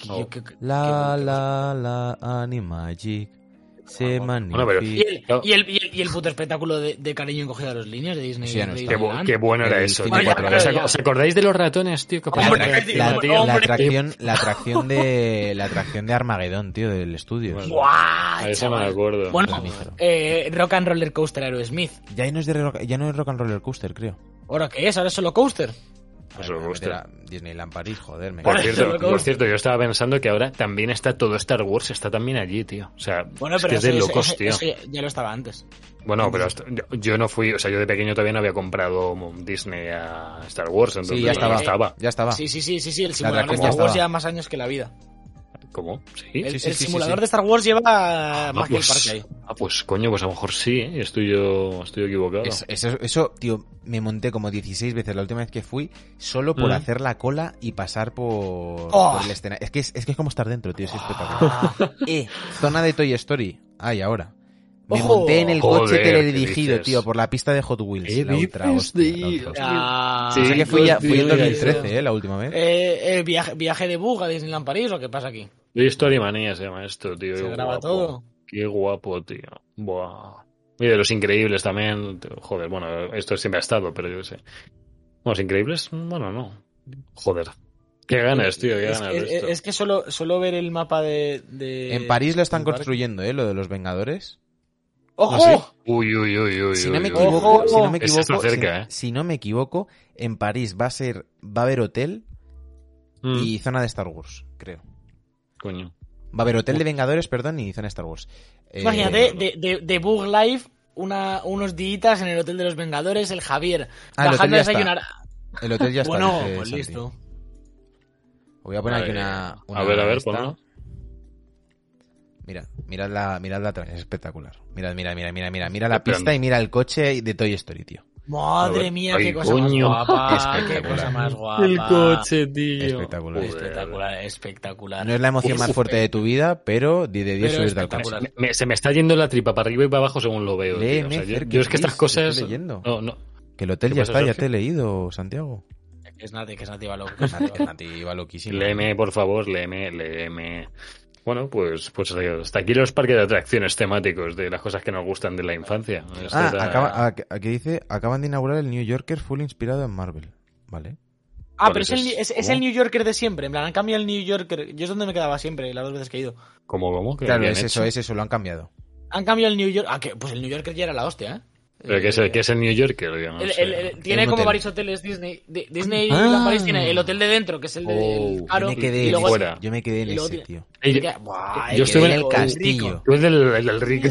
Oh. La, la, la, Animagic. Se Bueno, pero- Y el, y, el, y, el, y el puto espectáculo de, de cariño encogido a los líneas de Disney. Sí, no de. Qué, bu- Disneyland. qué bueno era eso. tío. ¿Os, acordáis de los ratones, tío? Que Hombre, pasaban tío, La, tío? atracción, la atracción de la atracción de Armagedón, tío, del estudio. Bueno. ¡Buah, A eso me acuerdo. Bueno, eh, Rock and Roller Coaster Aerosmith. Ya no es de rock, ya no es rock and roller coaster, creo. ¿Ahora qué es? ¿Ahora es solo coaster? Eso me gusta. Disneyland París, joder, me Por cierto, por cierto, yo estaba pensando que ahora también está todo Star Wars, está también allí, tío. O sea, Bueno, es pero que es de locos, tío. eso ya lo estaba antes. Bueno, pero hasta- yo, yo no fui, o sea, yo de pequeño todavía no había comprado Disney a Star Wars, entonces Sí, ya no estaba. Ya estaba. Sí, sí, sí, sí, sí, el simulador de Star ya Wars estaba. lleva más años que la vida. ¿Cómo? ¿Sí? El, sí, sí, el sí, simulador sí. de Star Wars lleva Ah, más que el pues, parque ahí. ah, pues coño, pues a lo mejor sí, ¿eh? estoy yo estoy equivocado. Es- Eso, eso, tío, me monté como 16 veces la última vez que fui, solo por Mm. hacer la cola y pasar por, Oh. por el escenario. Es que es, es que es como estar dentro, tío, es espectacular. [laughs] eh, zona de Toy Story. Ay, ahora. Me Ojo. monté en el Joder, coche ¿qué teledirigido, tío, por la pista de Hot Wheels. ¿Qué La ultra hostia, la tío? ultra hostia. Ah, Sí, O sea que fui, ya, fui en tío, 2013, eh, la última vez. eh, eh, viaje, viaje de bug a Disneyland París o qué pasa aquí? De Story Manía se llama esto, tío. Se qué graba guapo. todo. Qué guapo, tío. Buah. Y de los increíbles también. Joder, bueno, esto siempre ha estado, pero yo qué sé. Bueno, los increíbles, bueno, no. Joder. Qué ganas, tío, qué es, ganas es- de esto. es que solo, solo ver el mapa de... de- En París lo están construyendo, eh, lo de los Vengadores. ¡Ojo! ¿Ah, sí? Uy, uy, uy, uy. Si no me equivoco, si no me equivoco, está cerca, si, ¿eh? si no me equivoco, en París va a ser, va a haber hotel Mm, y zona de Star Wars, creo. Coño. Va a haber hotel de Vengadores, perdón, y zona Star Wars. Eh, Imagínate, de, de, de Bug Life, una, unos días en el Hotel de los Vengadores, el Javier Ah, el hotel bajando a está. El hotel ya está. bueno, pues Santi. listo. Voy a poner aquí Madre una, A ver, a ver, ponlo. Mira, mirad la, mirad la atrás, es espectacular. Mirad, mira, mira, mira, mira, mira la pista y mira el coche de Toy Story, tío. Madre mía, Ay, qué cosa coño. más guapa. Qué cosa más guapa. tío. Espectacular. Espectacular, espectacular. No es la emoción más fuerte de tu vida, pero 10 de 10 Pero subirte al coche. espectacular. Me- se me está yendo la tripa para arriba y para abajo según lo veo. tío. O sea, yo, yo es que estas cosas. estoy leyendo. No, no. Que el hotel ¿Qué ya está, ya te he leído, Santiago. Que es Nati, que es nativa loco. Que [laughs] Santi- que Santi iba loquísimo. Léeme, por favor, léeme, léeme. Bueno, pues, pues hasta aquí los parques de atracciones temáticos de las cosas que nos gustan de la infancia. Ah, acaba, aquí aquí dice, acaban de inaugurar el New Yorker full inspirado en Marvel. Vale. Ah, ¿Cuál pero es es el, es, el New Yorker de siempre. En plan, han cambiado el New Yorker. Yo es donde me quedaba siempre, las dos veces que he ido. ¿Cómo, cómo? ¿Qué Claro, es eso, es eso, lo han cambiado. Han cambiado el New York. Ah, que, pues el New Yorker ya era la hostia, ¿eh? ¿Pero qué es, el, qué es el New Yorker? Yo no El- sé. el- el- tiene como hotel. varios hoteles Disney. Di- Disney Ah. París tiene el hotel de dentro, que es el de Oh, Yo me quedé y en luego ese, fuera. yo me quedé en ese, tío. Yo estuve en el castillo. Tú eres del, el rico.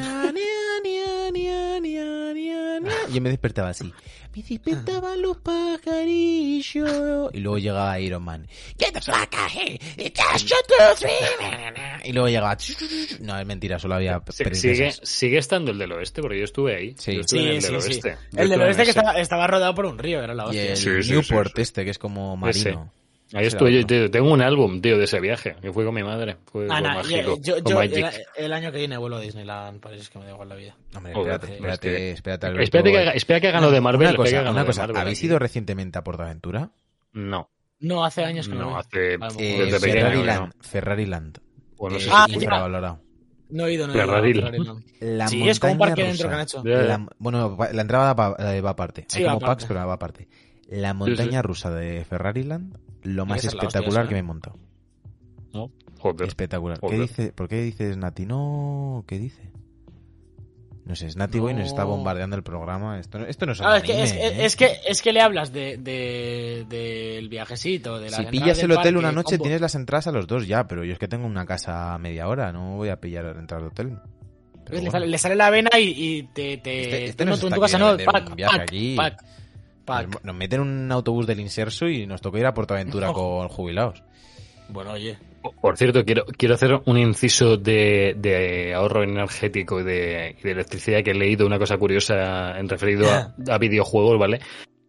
Yo me despertaba así. Me despertaban los pajarillos. Y luego llegaba Iron Man. Get the three. Y luego llegaba. No, es mentira, solo había Sí, Sigue, sigue estando el del oeste, porque yo estuve ahí. Sí. Yo estuve en el Sí, del sí, sí. oeste. El del oeste que estaba, estaba rodeado por un río, era la Y hostia. el Sí, sí, sí, Newport sí. este, que es como marino. Ese yo, tío, tengo un álbum, tío, de ese viaje, que fue con mi madre. Fue Ah, con nah, mágico, yo, yo, con yo Magic. el, el año que viene vuelvo a Disneyland París, que me da igual la vida. Hombre, espérate, es espérate, que- espérate. Alberto. Espérate que haga- espera que hagan lo de Marvel. Una cosa, una. Marvel ¿habéis aquí. ido recientemente a PortAventura? No, No, hace años que no. no, hace... Eh, Desde pequeño, Ferrari ¿no? Land. Ferrari Land. Bueno, no Eh, sé Ah, si-. No he ido, no he ido. Ferrari. Ferrari, no. La Sí, es como un montaña parque dentro rusa. que han hecho. Ya, ya. La- bueno, la entrada va, eh, va aparte. Sí, Hay va como aparte. packs, pero va aparte. La montaña rusa de Ferrari Land, lo más la espectacular hostia, que me ¿eh? he montado. ¿no? Joder. Espectacular. ¿Qué Joder. dice, ¿Por qué dices Nati? No, ¿qué dice? No sé, Snati Boy nos está bombardeando el programa. Esto, no- esto no es Ah, es, que, es, que- ¿eh? es que es que le hablas de, de- del viajecito, de la Si pillas el hotel una noche tienes las entradas a los dos ya, pero yo es que tengo una casa a media hora, no voy a pillar entradas de hotel. Pero le, bueno. sale, le sale la vena y, y te... te Este- este no, tú en tu casa no, pack, un viaje pack, aquí. pack, pack. Nos, nos meten en un autobús del inserso y nos toca ir a Portaventura No. [laughs] con jubilados. Bueno, oye. Por cierto, quiero, quiero hacer un inciso de, de ahorro energético y de, y de electricidad que he leído una cosa curiosa en referido a, [laughs] a videojuegos, ¿vale?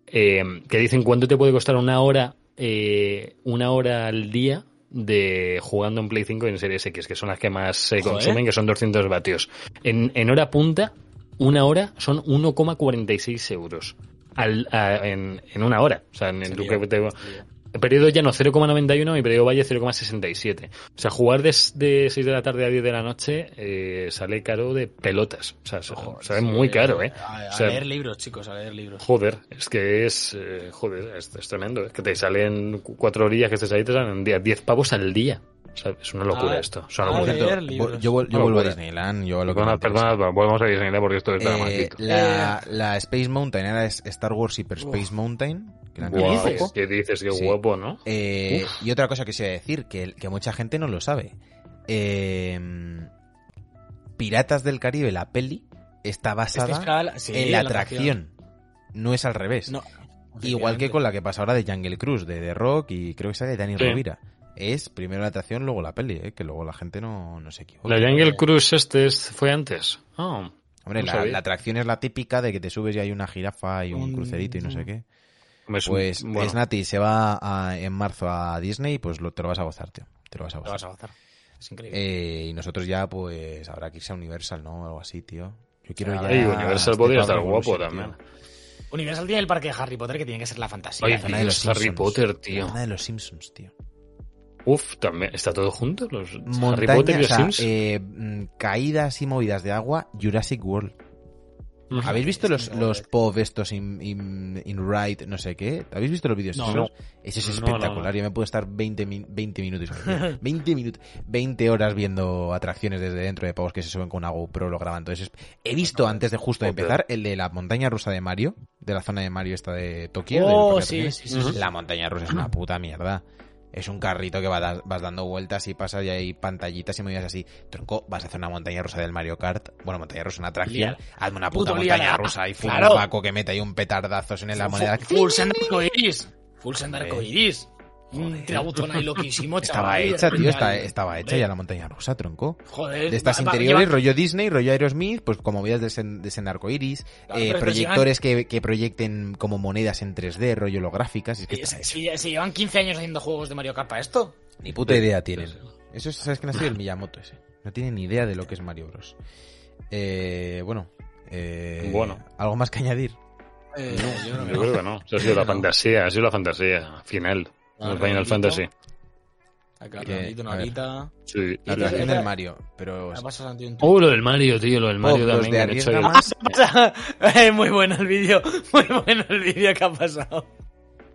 Eh, que dicen cuánto te puede costar una hora, eh, una hora al día de jugando en Play 5 y en Series X, que son las que más se Joder. consumen, que son 200 vatios. En, en hora punta, una hora son 1,46 euros al, a- en, en una hora. O sea, en, en tu te- el periodo llano 0,91 y periodo valle 0,67. O sea, jugar de, de 6 de la tarde a 10 de la noche eh, sale caro de pelotas. O sea, Joder, sale sí, muy caro, ¿eh? A, a O sea, leer libros, chicos, a leer libros. Joder, es que es. eh, joder, es, es tremendo. Es que te salen cu- cuatro horillas que estés ahí, te salen 10 10 pavos al día. O sea, es una locura Ah, esto. Ah, cierto, yo, vuelvo a. Disneyland, yo a lo Perdona, perdona, volvemos a Disneyland porque esto está Eh, maldito. la, la Space Mountain era Star Wars Hyper Space Mountain, que la. ¿Qué dices? Qué Sí. guapo, ¿no? Eh, y otra cosa que se iba a decir, que, que mucha gente no lo sabe. Eh, Piratas del Caribe, la peli, está basada Este sí, en la atracción. No es al revés. No, Igual que con la que pasa ahora de Jungle Cruise, de The Rock y creo que sale de Dani Sí. Rovira. Es primero la atracción, luego la peli, eh, que luego la gente no, no se equivoca. La Jungle Cruise este es- fue antes. Ah, Hombre, no la, atracción es la típica de que te subes y hay una jirafa y un crucerito y no sé qué. es un- Pues bueno, Snati se va a- en marzo a Disney, pues lo, te lo vas a gozar, tío. Te lo vas a Lo gozar. vas a gozar. Es increíble. Eh, y nosotros ya, pues, habrá que irse a Universal, ¿no? Algo así, tío. Yo quiero Ah, ya... Ey, Universal a podría estar guapo también. tío. Universal tiene el parque de Harry Potter que tiene que ser la fantasía. Ay, La zona de Dios, los Harry Simpsons. Potter, tío. La zona de los Simpsons, tío. Uf, también. ¿Está todo junto? Los Harry Montaña, Potter y o los sea, Sims. eh, mm, caídas y movidas de agua, Jurassic World. ¿Habéis visto los, los. POV estos in, in, in ride, no sé qué? ¿Habéis visto los vídeos No. esos? Ese es No, no, espectacular. Yo me puedo estar 20, min- 20 minutos. 20 minutos. 20 horas viendo atracciones desde dentro de pavos que se suben con una GoPro, lo graban. Entonces, he visto antes de justo de empezar el de la montaña rusa de Mario, de la zona de Mario esta de Tokio. Oh, de sí, atracciones. sí, sí, sí. La montaña rusa es una puta mierda. Es un carrito que va da- vas dando vueltas y pasas y hay pantallitas y movidas así. Tronco, vas a hacer una montaña rusa del Mario Kart. Bueno, montaña rusa, una atracción. Hazme una puta Puto montaña rusa y full Claro. Paco que mete ahí un petardazos en la moneda. Full, send arcoiris. Full send arcoiris. Un trabutón ahí loquísimo, [laughs] Estaba hecha, tío, está- estaba hecha ya la montaña rusa, tronco. Joder. De estas va- interiores, rollo Disney, rollo Aerosmith, pues como vías de, sen, de arcoiris, Claro, eh, proyectores que, que proyecten como monedas en 3D, rollo holográficas. Es que hecho. Si, si llevan 15 años haciendo juegos de Mario Kart para esto. Ni puta idea tienen. Eso es, ¿sabes quién ha sido el [laughs] Miyamoto ese? No tiene ni idea de lo que es Mario Bros. Eh, bueno. Eh, Bueno. ¿Algo más que añadir? Eh, yo creo que Yo no. creo que no. Esa ha sido la No. fantasía, ha sido la fantasía final. Ah, El Final. Fantasy. Acá, Que- redondito, una a ver. horita. Sí. La atracción eh, del Mario. Pero. Un Oh, lo del Mario, tío, lo del Mario Oh, los también. de que. Más. [laughs] Eh, muy bueno el vídeo. Muy bueno el vídeo que ha pasado.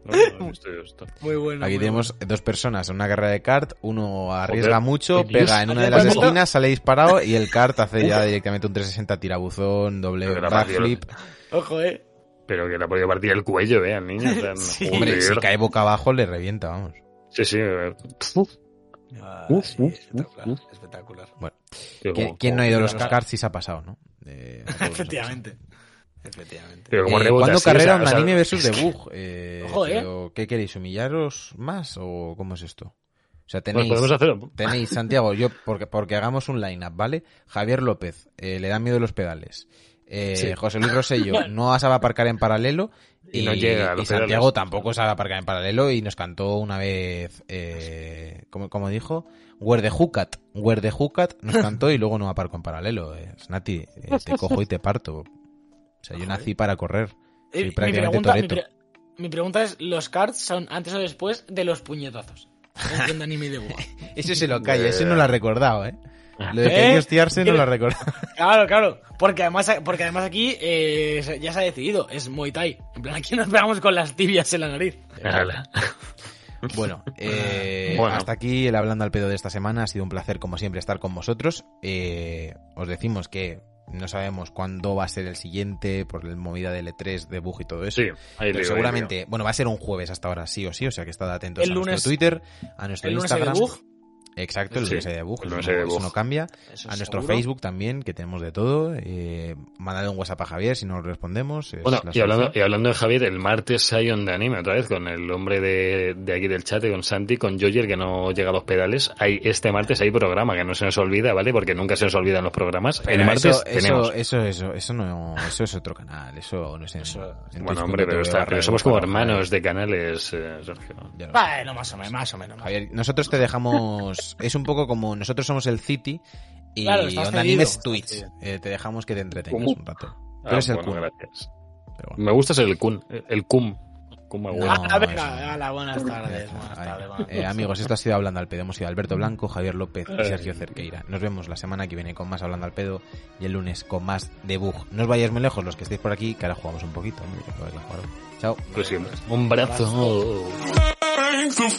No, no, esto-. [laughs] Muy bueno. Aquí muy tenemos dos personas en una carrera de kart. Uno arriesga Joder, mucho, pega en una de las esquinas, sale disparado y el kart hace ya directamente un 360 tirabuzón, doble backflip. Ojo, eh. Pero que le ha podido partir el cuello, eh, al niño. o sea, [laughs] Sí. joder. Hombre, si cae boca abajo le revienta, vamos. Sí, sí. Ah, Uf, sí, uf, espectacular, uf. espectacular. Bueno, ¿quién, no ha ido a los karts y se ha pasado, no? Eh. [laughs] Efectivamente. Efectivamente. Pero como Eh, ¿Cuándo así, o carrera sea, un o sea, anime versus debug? Eh, Ojo, eh. pero, ¿Qué queréis? ¿Humillaros más o cómo es esto? O sea, Pues tenéis, podemos hacerlo. tenéis Santiago, yo, porque, porque hagamos un line-up, ¿vale? Javier López, eh, le dan miedo los pedales. Eh, Sí. José Luis Rosello [laughs] no sabe aparcar en paralelo. Y no llega y Santiago pedales. tampoco sabe aparcar en paralelo y nos cantó una vez, eh, ¿cómo, cómo dijo? Where the Hookat. Where the Hookat nos [laughs] cantó y luego no aparco en paralelo. Eh, Snati, eh, te [laughs] cojo y te parto. O sea, yo nací para correr. Eh, Soy mi, prácticamente pregunta, mi, Toretto. pre- mi pregunta es, ¿los cards son antes o después de los puñetazos? No entiendo. Ese se lo calla, ese no lo ha recordado, ¿eh? Lo de que ¿Eh? hostiarse no lo ha recordado. [laughs] Claro, claro. Porque además, porque además aquí eh, ya se ha decidido, es Muay Thai. En plan, aquí nos pegamos con las tibias en la nariz. [laughs] Bueno, eh, Bueno. hasta aquí el Hablando al Pedo de esta semana. Ha sido un placer, como siempre, estar con vosotros. Eh, os decimos que no sabemos cuándo va a ser el siguiente por la movida del E3, de bug y todo eso. Sí, ahí Pero digo, seguramente, bueno, va a ser un jueves hasta ahora, sí o sí, o sea que estad atentos El a lunes- nuestro Twitter, a nuestro el Instagram. Exacto, el Sí, lunes hay debug, el eso, lunes no, hay eso debug. no cambia. Eso A nuestro seguro. Facebook también, que tenemos de todo. Eh, mandad un WhatsApp a Javier si no lo respondemos. es Bueno, y hablando, solución. y hablando de Javier, el martes Sion de anime otra vez con el hombre de, de aquí del chat, con Santi, con Joyer, que no llega a los pedales. Hay, este martes hay programa, que no se nos olvida, ¿vale? Porque nunca se nos olvidan los programas. Pero el martes eso, tenemos. Eso, eso, eso, eso no, eso es otro canal, eso no es en, Eso- en bueno, hombre, pero, está, pero de somos como hermanos de canales, eh, Sergio. Bueno, más o menos, más o menos. Javier, nosotros te dejamos, es un poco como nosotros somos el City y Claro, Onda es. Twitch. Eh, te dejamos que te entretengas ¿Cómo? un rato. Tú Ah, eres el bueno, Kun, gracias. pero bueno. Me gusta ser el Kun, el Kun. No, venga, no. ala, buenas tardes. Buenas tardes. buenas eh, amigos, esto ha sido Hablando al Pedo. Hemos sido Alberto Blanco, Javier López y Ay. Sergio Cerqueira. Nos vemos la semana que viene con más Hablando al Pedo y el lunes con más debug. No os vayáis muy lejos los que estéis por aquí, que ahora jugamos un poquito. a. Chao. Pues sí, un brazo. Abrazo.